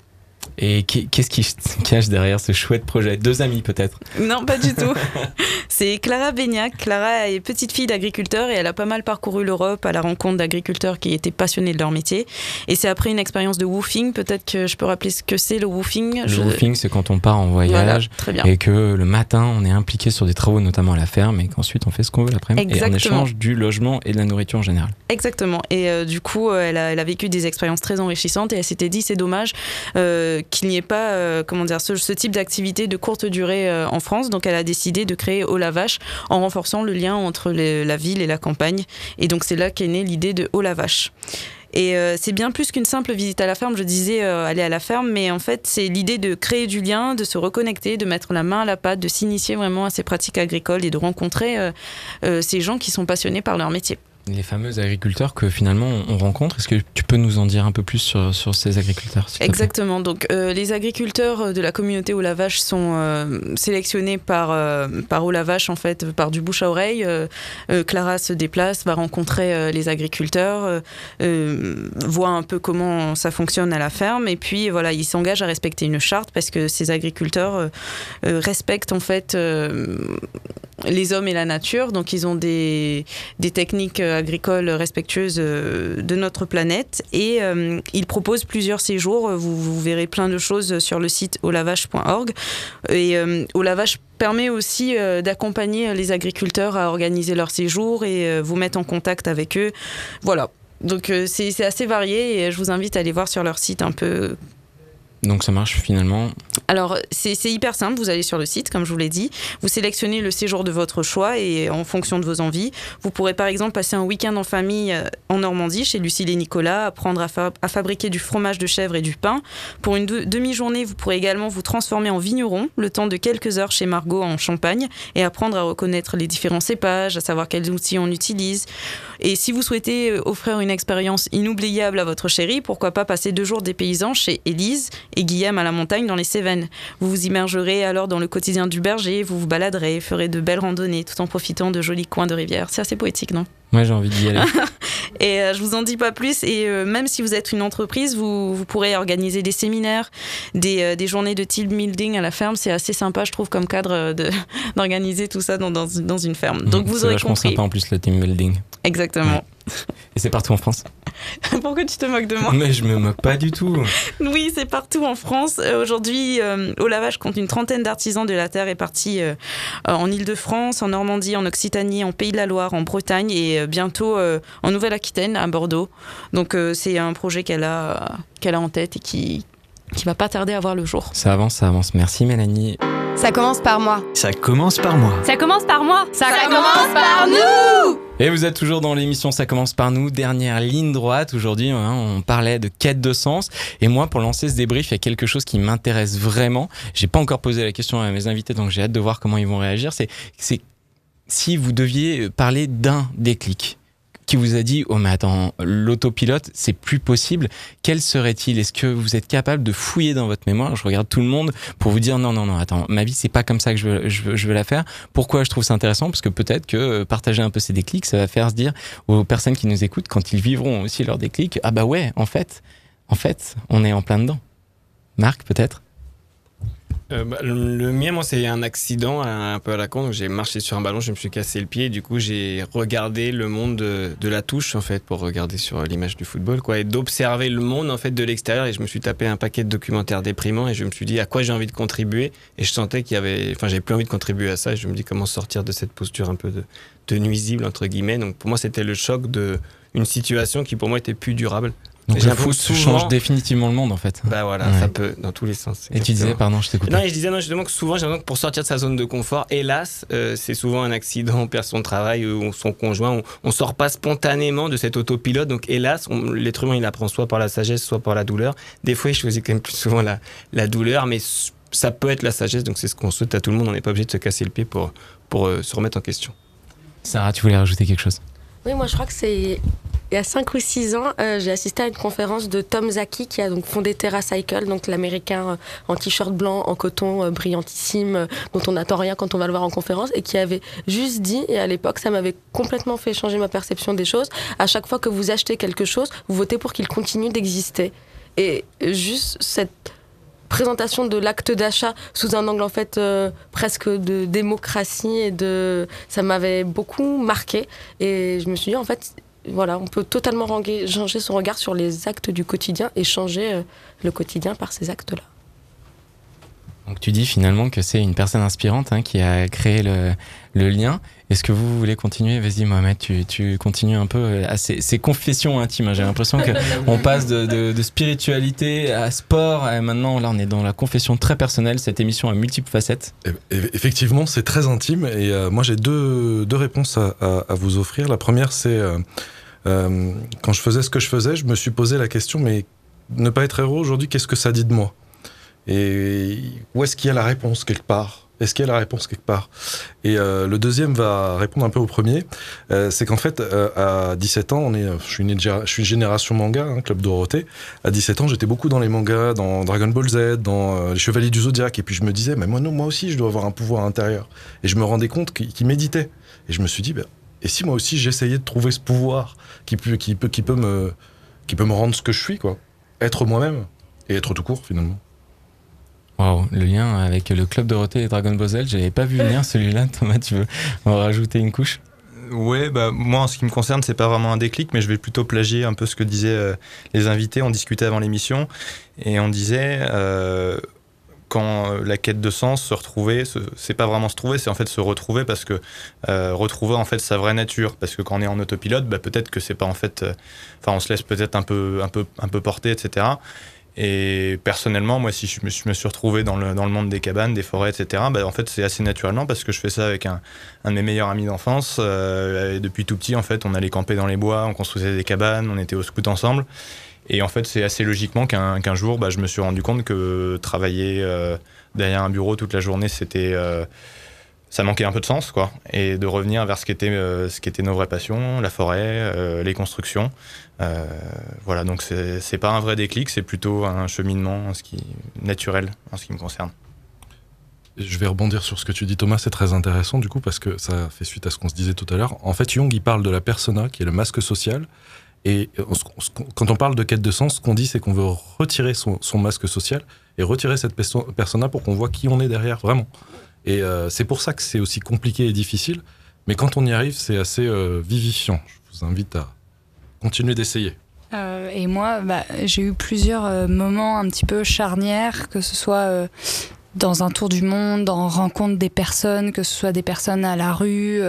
Et qu'est-ce qui se cache derrière ce chouette projet? Deux amis peut-être Non, pas du tout. C'est Clara Beignac. Clara est petite fille d'agriculteur et elle a pas mal parcouru l'Europe à la rencontre d'agriculteurs qui étaient passionnés de leur métier. Et c'est après une expérience de woofing, peut-être que je peux rappeler ce que c'est le woofing. Le Je- woofing, c'est quand on part en voyage Voilà, et que le matin, on est impliqué sur des travaux, notamment à la ferme, et qu'ensuite on fait ce qu'on veut l'après-midi. Et en échange du logement et de la nourriture en général. Exactement. Et euh, du coup, euh, elle, a, elle a vécu des expériences très enrichissantes et elle s'était dit c'est dommage euh, qu'il n'y ait pas euh, comment dire ce, ce type d'activité de courte durée euh, en France. Donc elle a décidé de créer Haut la Vache en renforçant le lien entre la ville et la campagne. Et donc c'est là qu'est née l'idée de Haut la Vache. Et euh, c'est bien plus qu'une simple visite à la ferme. Je disais aller à la ferme, mais en fait, c'est l'idée de créer du lien, de se reconnecter, de mettre la main à la pâte, de s'initier vraiment à ces pratiques agricoles et de rencontrer ces gens qui sont passionnés par leur métier. Les fameux agriculteurs que finalement on rencontre, est-ce que tu peux nous en dire un peu plus sur, sur ces agriculteurs Exactement. Donc, euh, les agriculteurs de la communauté au lavage sont euh, sélectionnés par euh, par au lavage en fait, par du bouche à oreille. Euh, euh, Clara se déplace, va rencontrer euh, les agriculteurs, euh, euh, voit un peu comment ça fonctionne à la ferme, et puis voilà, il s'engage à respecter une charte parce que ces agriculteurs euh, euh, respectent en fait euh, les hommes et la nature. Donc, ils ont des des techniques agricoles respectueuses euh, de notre planète et euh, ils proposent plusieurs séjours. Vous, verrez plein de choses sur le site olavage.org. Et euh, permet aussi d'accompagner les agriculteurs à organiser leur séjour et vous mettre en contact avec eux. Voilà. Donc c'est assez varié et je vous invite à aller voir sur leur site un peu Donc ça marche finalement. Alors c'est hyper simple, vous allez sur le site, comme je vous l'ai dit, vous sélectionnez le séjour de votre choix et en fonction de vos envies, vous pourrez par exemple passer un week-end en famille euh, en Normandie chez Lucille et Nicolas, apprendre à, fa à fabriquer du fromage de chèvre et du pain. Pour une demi-journée, vous pourrez également vous transformer en vigneron, le temps de quelques heures chez Margot en Champagne, et apprendre à reconnaître les différents cépages, à savoir quels outils on utilise. Et si vous souhaitez euh, offrir une expérience inoubliable à votre chérie, pourquoi pas passer deux jours des paysans chez Élise et Guillaume à la montagne dans les Cévennes. Vous vous immergerez alors dans le quotidien du berger, vous vous baladerez, ferez de belles randonnées tout en profitant de jolis coins de rivière. C'est assez poétique, non? Moi, j'ai envie d'y aller. et euh, je vous en dis pas plus. Et euh, même si vous êtes une entreprise, vous, vous pourrez organiser des séminaires, des, euh, des, journées de team building à la ferme. C'est assez sympa, je trouve, comme cadre d'organiser tout ça dans, dans, dans, une ferme. Donc vous aurez compris. sympa en plus le team building. Exactement. Et c'est partout en France? Pourquoi tu te moques de moi Mais je me moque pas du tout. Oui, c'est partout en France. Euh, aujourd'hui, euh, Au Lavage compte une trentaine d'artisans de la terre répartis euh, en Ile-de-France, en Normandie, en Occitanie, en Pays de la Loire, en Bretagne et bientôt en Nouvelle-Aquitaine, à Bordeaux. Donc c'est un projet qu'elle a, qu'elle a en tête et qui, qui va pas tarder à voir le jour. Ça avance, ça avance. Merci Mélanie. Ça commence par moi. Ça commence par moi. Ça commence par moi. Ça, commence par nous. Et vous êtes toujours dans l'émission Ça commence par nous, dernière ligne droite. Aujourd'hui, hein, on parlait de quête de sens. Et moi, pour lancer ce débrief, il y a quelque chose qui m'intéresse vraiment. J'ai pas encore posé la question à mes invités, donc j'ai hâte de voir comment ils vont réagir. C'est, si vous deviez parler d'un déclic qui vous a dit oh mais attends l'autopilote c'est plus possible. Quel serait-il? Est-ce que vous êtes capable de fouiller dans votre mémoire? Je regarde tout le monde pour vous dire non non non attends ma vie c'est pas comme ça que je veux, je veux, je veux la faire. Pourquoi je trouve ça intéressant? Parce que peut-être que euh, partager un peu ces déclics ça va faire se dire aux personnes qui nous écoutent quand ils vivront aussi leurs déclics ah bah ouais en fait en fait on est en plein dedans. Marc peut-être? Euh, le mien, moi, c'est un accident un peu à la con. J'ai marché sur un ballon, je me suis cassé le pied. du coup, j'ai regardé le monde de, la touche, en fait, pour regarder sur l'image du football, quoi, et d'observer le monde, en fait, de l'extérieur. Et je me suis tapé un paquet de documentaires déprimants et je me suis dit à quoi j'ai envie de contribuer. Et je sentais qu'il y avait, enfin, j'avais plus envie de contribuer à ça. Et je me dis comment sortir de cette posture un peu de, de nuisible entre guillemets. Donc, pour moi, c'était le choc de une situation qui, pour moi, était plus durable. Donc le foot change définitivement le monde en fait. Bah voilà, ça peut dans tous les sens. Et tu disais, pardon, je t'ai coupé. Non, je disais non, justement que souvent, j'ai l'impression que pour sortir de sa zone de confort, hélas, euh, c'est souvent un accident, on perd son travail ou son conjoint, on, on, sort pas spontanément de cet autopilote. Donc hélas, l'être humain il apprend soit par la sagesse, soit par la douleur. Des fois, il choisit quand même plus souvent la, la douleur, mais ça peut être la sagesse. Donc c'est ce qu'on souhaite à tout le monde. On n'est pas obligé de se casser le pied pour, pour euh, se remettre en question. Sarah, tu voulais rajouter quelque chose? Oui, moi je crois que c'est il y a 5 ou 6 ans, euh, j'ai assisté à une conférence de Tom Zaki qui a donc fondé TerraCycle, donc l'américain euh, en t-shirt blanc, en coton euh, brillantissime, dont on n'attend rien quand on va le voir en conférence, et qui avait juste dit, et à l'époque ça m'avait complètement fait changer ma perception des choses, à chaque fois que vous achetez quelque chose, vous votez pour qu'il continue d'exister. Et juste cette présentation de l'acte d'achat sous un angle en fait presque de démocratie et de ça m'avait beaucoup marqué et je me suis dit en fait voilà, on peut totalement changer son regard sur les actes du quotidien et changer euh, le quotidien par ces actes-là. Donc tu dis finalement que c'est une personne inspirante hein, qui a créé le, lien. Est-ce que vous voulez continuer? Vas-y Mohamed, tu, continues un peu euh, à ces, confessions intimes. Hein. J'ai l'impression qu'on passe de, spiritualité à sport. Et maintenant, là, on est dans la confession très personnelle. Cette émission a multiples facettes. Effectivement, c'est très intime. Et euh, moi, j'ai deux, réponses à, vous offrir. La première, c'est euh, quand je faisais ce que je faisais, je me suis posé la question, mais ne pas être héros aujourd'hui, qu'est-ce que ça dit de moi? Et où est-ce qu'il y a la réponse quelque part? Est-ce qu'il y a la réponse quelque part? Et euh, le deuxième va répondre un peu au premier. Euh, c'est qu'en fait, à 17 ans, on est, je, suis une, génération manga, hein, Club Dorothée. À 17 ans, j'étais beaucoup dans les mangas, dans Dragon Ball Z, dans Les Chevaliers du Zodiaque. Et puis je me disais, mais moi, non, moi aussi, je dois avoir un pouvoir intérieur. Et je me rendais compte qu'il méditait. Et je me suis dit, ben, et si moi aussi j'essayais de trouver ce pouvoir qui peut, qui peut, qui peut me, qui peut me rendre ce que je suis, quoi, être moi-même et être tout court finalement. Le lien avec le club Dorothée et Dragon Ball Z, j'avais pas vu le lien celui-là. Thomas, tu veux en rajouter une couche? Ouais, bah moi en ce qui me concerne, c'est pas vraiment un déclic, mais je vais plutôt plagier un peu ce que disaient euh, les invités. On discutait avant l'émission et on disait euh, quand euh, la quête de sens, se retrouver, c'est pas vraiment se trouver, c'est en fait se retrouver parce que retrouver en fait sa vraie nature. Parce que quand on est en autopilote, bah, peut-être que c'est pas en fait, enfin on se laisse peut-être un peu, un peu, un peu porter, etc. Et personnellement, moi, si je me, suis retrouvé dans le, dans le, monde des cabanes, des forêts, etc., bah, en fait, c'est assez naturellement parce que je fais ça avec un, un de mes meilleurs amis d'enfance. Euh, depuis tout petit, en fait, on allait camper dans les bois, on construisait des cabanes, on était au scout ensemble. Et en fait, c'est assez logiquement qu'un qu jour, bah, je me suis rendu compte que travailler euh, derrière un bureau toute la journée, c'était. Euh, ça manquait un peu de sens, quoi. Et de revenir vers ce euh, qui était nos vraies passions, la forêt, euh, les constructions. Euh, voilà, donc c'est pas un vrai déclic, c'est plutôt un cheminement naturel en ce qui me concerne. Je vais rebondir sur ce que tu dis Thomas, c'est très intéressant du coup parce que ça fait suite à ce qu'on se disait tout à l'heure. En fait, Jung, il parle de la persona qui est le masque social. Et quand on parle de quête de sens, ce qu'on dit, c'est qu'on veut retirer son, son, masque social et retirer cette persona pour qu'on voit qui on est derrière vraiment. Et euh, c'est pour ça que c'est aussi compliqué et difficile. Mais quand on y arrive, c'est assez euh, vivifiant. Je vous invite à continuer d'essayer. Euh, et moi, bah, j'ai eu plusieurs moments un petit peu charnières, que ce soit dans un tour du monde, en rencontre des personnes, que ce soit des personnes à la rue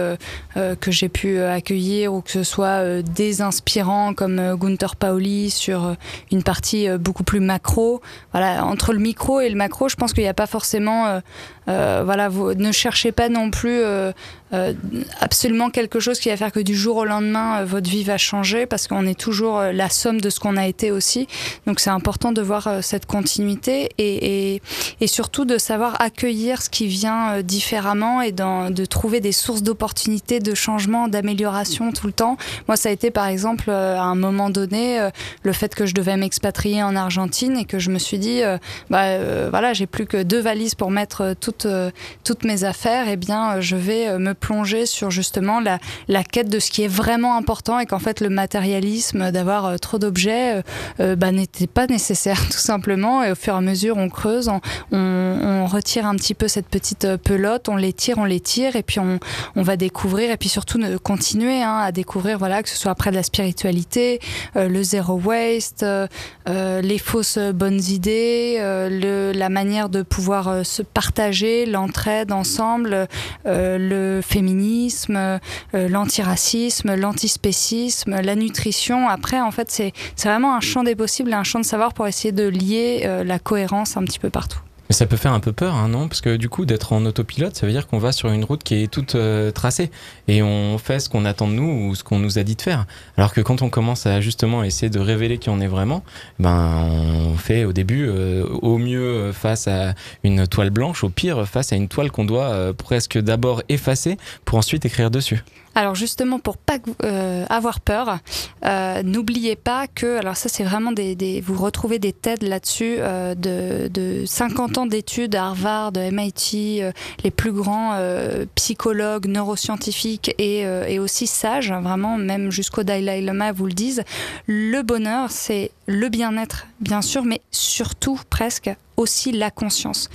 que j'ai pu accueillir ou que ce soit euh, des inspirants comme Gunther Pauli sur une partie beaucoup plus macro. Voilà, entre le micro et le macro, je pense qu'il n'y a pas forcément voilà, vous ne cherchez pas non plus euh, euh, absolument quelque chose qui va faire que du jour au lendemain euh, votre vie va changer parce qu'on est toujours la somme de ce qu'on a été aussi. Donc c'est important de voir cette continuité et, et, et, surtout de savoir accueillir ce qui vient différemment et de trouver des sources d'opportunités, de changement, d'amélioration tout le temps. Moi ça a été par exemple à un moment donné le fait que je devais m'expatrier en Argentine et que je me suis dit bah voilà j'ai plus que deux valises pour mettre tout toutes, euh, toutes mes affaires, eh bien, je vais euh, me plonger sur justement la, la quête de ce qui est vraiment important et qu'en fait, le matérialisme d'avoir euh, trop d'objets bah, n'était pas nécessaire, tout simplement. Et au fur et à mesure, on creuse, on, on, retire un petit peu cette petite pelote, on les on les et puis on, on va découvrir, et puis surtout continuer hein, à découvrir, voilà, que ce soit après de la spiritualité, euh, le zéro waste, euh, les fausses bonnes idées, euh, le, la manière de pouvoir se partager l'entraide ensemble, euh, le féminisme, euh, l'antiracisme, l'antispécisme, la nutrition. Après, en fait, c'est vraiment un champ des possibles et un champ de savoir pour essayer de lier euh, la cohérence un petit peu partout. Mais ça peut faire un peu peur, hein, non? Parce que du coup, d'être en autopilote, ça veut dire qu'on va sur une route qui est toute euh, tracée et on fait ce qu'on attend de nous ou ce qu'on nous a dit de faire. Alors que quand on commence à justement essayer de révéler qui on est vraiment, ben on fait au début euh, au mieux face à une toile blanche, au pire face à une toile qu'on doit euh, presque d'abord effacer pour ensuite écrire dessus. Alors justement, pour pas euh, avoir peur, euh, n'oubliez pas que, alors ça c'est vraiment des, vous retrouvez des TED là-dessus euh, de, de 50 ans d'études à Harvard, MIT, les plus grands psychologues, neuroscientifiques et, et aussi sages, vraiment même jusqu'au Dalai Lama vous le disent. Le bonheur, c'est le bien-être, bien sûr, mais surtout presque aussi la conscience.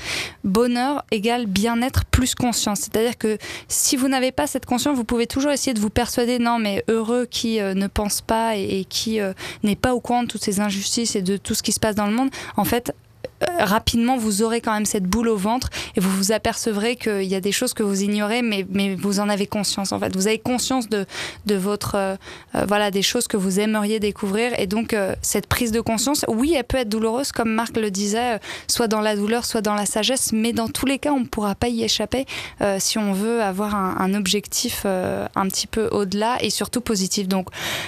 Bonheur égale bien-être plus conscience. C'est-à-dire que si vous n'avez pas cette conscience, vous pouvez toujours essayer de vous persuader, non, mais heureux qui euh, ne pense pas et, qui euh, n'est pas au courant de toutes ces injustices et de tout ce qui se passe dans le monde. En fait, rapidement vous aurez quand même cette boule au ventre et vous vous apercevrez qu'il y a des choses que vous ignorez mais, mais vous en avez conscience en fait. Vous avez conscience de, de votre euh, euh, voilà des choses que vous aimeriez découvrir et donc euh, cette prise de conscience oui elle peut être douloureuse comme Marc le disait euh, soit dans la douleur soit dans la sagesse mais dans tous les cas on ne pourra pas y échapper euh, si on veut avoir un, objectif un petit peu au-delà et surtout positif. Donc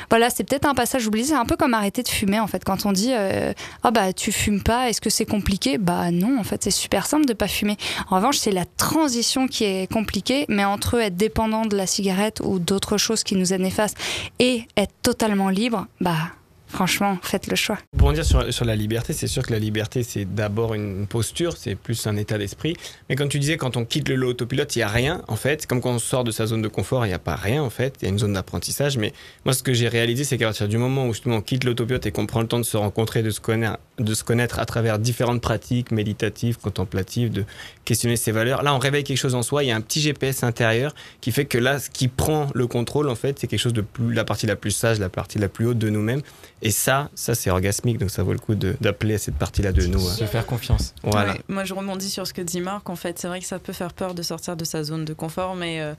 voilà c'est peut-être un passage oublié. C'est un peu comme arrêter de fumer en fait. Quand on dit oh bah tu fumes pas est-ce que c'est compliqué Bah non, en fait, c'est super simple de pas fumer. En revanche, c'est la transition qui est compliquée, mais entre être dépendant de la cigarette ou d'autres choses qui nous est néfaste et être totalement libre, bah franchement, faites le choix. Pour dire sur, sur la liberté, c'est sûr que la liberté, c'est d'abord une posture, c'est plus un état d'esprit. Mais quand tu disais, quand on quitte le lot autopilote, il n'y a rien, en fait. Comme quand on sort de sa zone de confort, il n'y a pas rien, en fait. Il y a une zone d'apprentissage. Mais moi, ce que j'ai réalisé, c'est qu'à partir du moment où justement on quitte l'autopilote et qu'on prend le temps de se rencontrer, de se connaître, de se connaître à travers différentes pratiques méditatives, contemplatives, de questionner ses valeurs, là, on réveille quelque chose en soi. Il y a un petit GPS intérieur qui fait que là, ce qui prend le contrôle, en fait, c'est quelque chose de plus, la partie la plus sage, la partie la plus haute de nous-mêmes. Et ça, ça c'est orgasmique, donc ça vaut le coup d'appeler à cette partie-là de nous. Se faire confiance. Voilà. Ouais, moi, je rebondis sur ce que dit Marc. En fait, c'est vrai que ça peut faire peur de sortir de sa zone de confort, mais euh,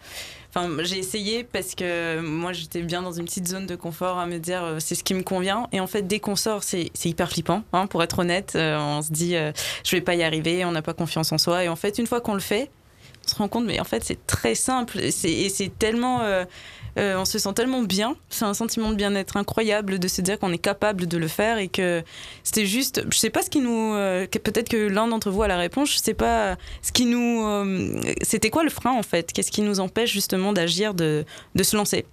enfin, j'ai essayé parce que moi, j'étais bien dans une petite zone de confort à me dire euh, c'est ce qui me convient. Et en fait, dès qu'on sort, c'est hyper flippant, hein, pour être honnête. Euh, on se dit, euh, je vais pas y arriver, on n'a pas confiance en soi. Et en fait, une fois qu'on le fait, on se rend compte, mais en fait, c'est très simple. Et c'est tellement. Euh, euh, on se sent tellement bien. C'est un sentiment de bien-être incroyable de se dire qu'on est capable de le faire et que c'était juste. Je sais pas ce qui nous. Euh, peut-être que l'un d'entre vous a la réponse. Je sais pas ce qui nous. c'était quoi le frein en fait? Qu'est-ce qui nous empêche justement d'agir, de, de se lancer?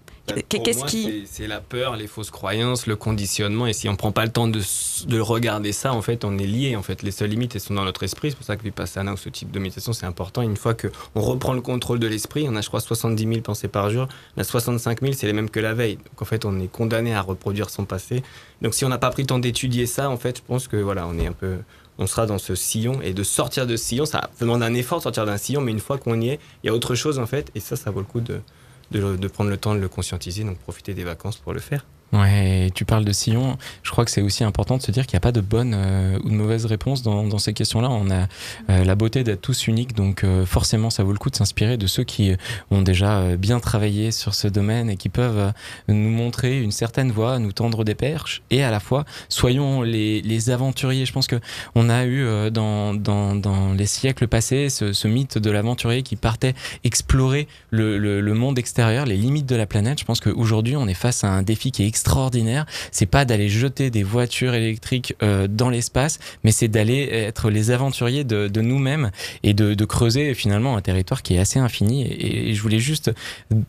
Qu'est-ce qui c'est la peur, les fausses croyances, le conditionnement. Et si on prend pas le temps de, de, regarder ça, en fait, on est lié. En fait, les seules limites elles sont dans notre esprit. C'est pour ça que vipassana ou ce type de méditation c'est important. Une fois que on reprend le contrôle de l'esprit, on a je crois 70 000 pensées par jour. On a 65 000, c'est les mêmes que la veille. Donc en fait, on est condamné à reproduire son passé. Donc si on n'a pas pris le temps d'étudier ça, en fait, je pense que voilà, on est un peu on sera dans ce sillon et de sortir de ce sillon, ça demande un effort de sortir d'un sillon, mais une fois qu'on y est, il y a autre chose en fait, et ça, ça vaut le coup de, de, prendre le temps de le conscientiser, donc profiter des vacances pour le faire. Ouais, tu parles de sillon. Je crois que c'est aussi important de se dire qu'il n'y a pas de bonne euh, ou de mauvaise réponse dans, ces questions-là. On a euh, la beauté d'être tous uniques, donc euh, forcément, ça vaut le coup de s'inspirer de ceux qui ont déjà bien travaillé sur ce domaine et qui peuvent nous montrer une certaine voie, nous tendre des perches. Et à la fois, soyons les, aventuriers. Je pense que on a eu dans, les siècles passés ce, mythe de l'aventurier qui partait explorer le, le, le, monde extérieur, les limites de la planète. Je pense qu'aujourd'hui, on est face à un défi qui est extraordinaire, c'est pas d'aller jeter des voitures électriques euh, dans l'espace, mais c'est d'aller être les aventuriers de, nous-mêmes et de, creuser finalement un territoire qui est assez infini. Et, je voulais juste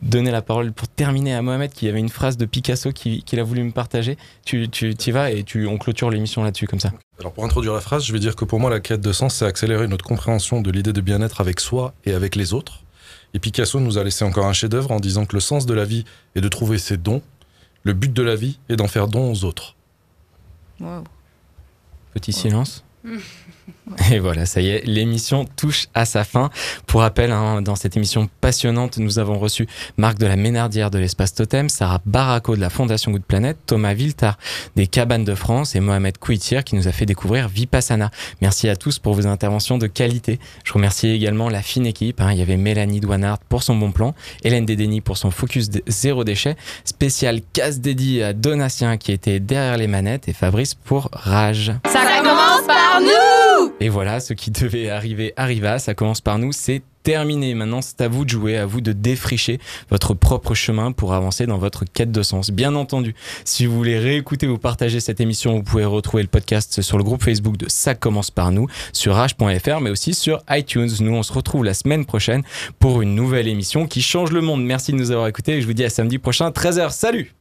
donner la parole pour terminer à Mohamed qui avait une phrase de Picasso qu'il qui a voulu me partager. Tu, tu y vas et on clôture l'émission là-dessus comme ça. Alors pour introduire la phrase, je vais dire que pour moi la quête de sens, c'est accélérer notre compréhension de l'idée de bien-être avec soi et avec les autres. Et Picasso nous a laissé encore un chef-d'œuvre en disant que le sens de la vie est de trouver ses dons le but de la vie est d'en faire don aux autres. Petit silence. Et voilà, ça y est, l'émission touche à sa fin. Pour rappel, hein, dans cette émission passionnante, nous avons reçu Marc de la Ménardière de l'Espace Totem, Sarah Barraco de la Fondation Good Planet, Thomas Viltard des Cabanes de France et Mohamed Kouitir qui nous a fait découvrir Vipassana. Merci à tous pour vos interventions de qualité. Je remercie également la fine équipe. Hein. Il y avait Mélanie Douanard pour son bon plan, Hélène Dédény pour son focus zéro déchet, spécial casse dédié à Donatien qui était derrière les manettes et Fabrice pour Rage. Ça commence et voilà, ce qui devait arriver arriva. Ça commence par nous. C'est terminé. Maintenant, c'est à vous de jouer, à vous de défricher votre propre chemin pour avancer dans votre quête de sens. Bien entendu, si vous voulez réécouter ou partager cette émission, vous pouvez retrouver le podcast sur le groupe Facebook de Ça commence par nous, sur h.fr, mais aussi sur iTunes. Nous, on se retrouve la semaine prochaine pour une nouvelle émission qui change le monde. Merci de nous avoir écoutés et je vous dis à samedi prochain, 13h. Salut!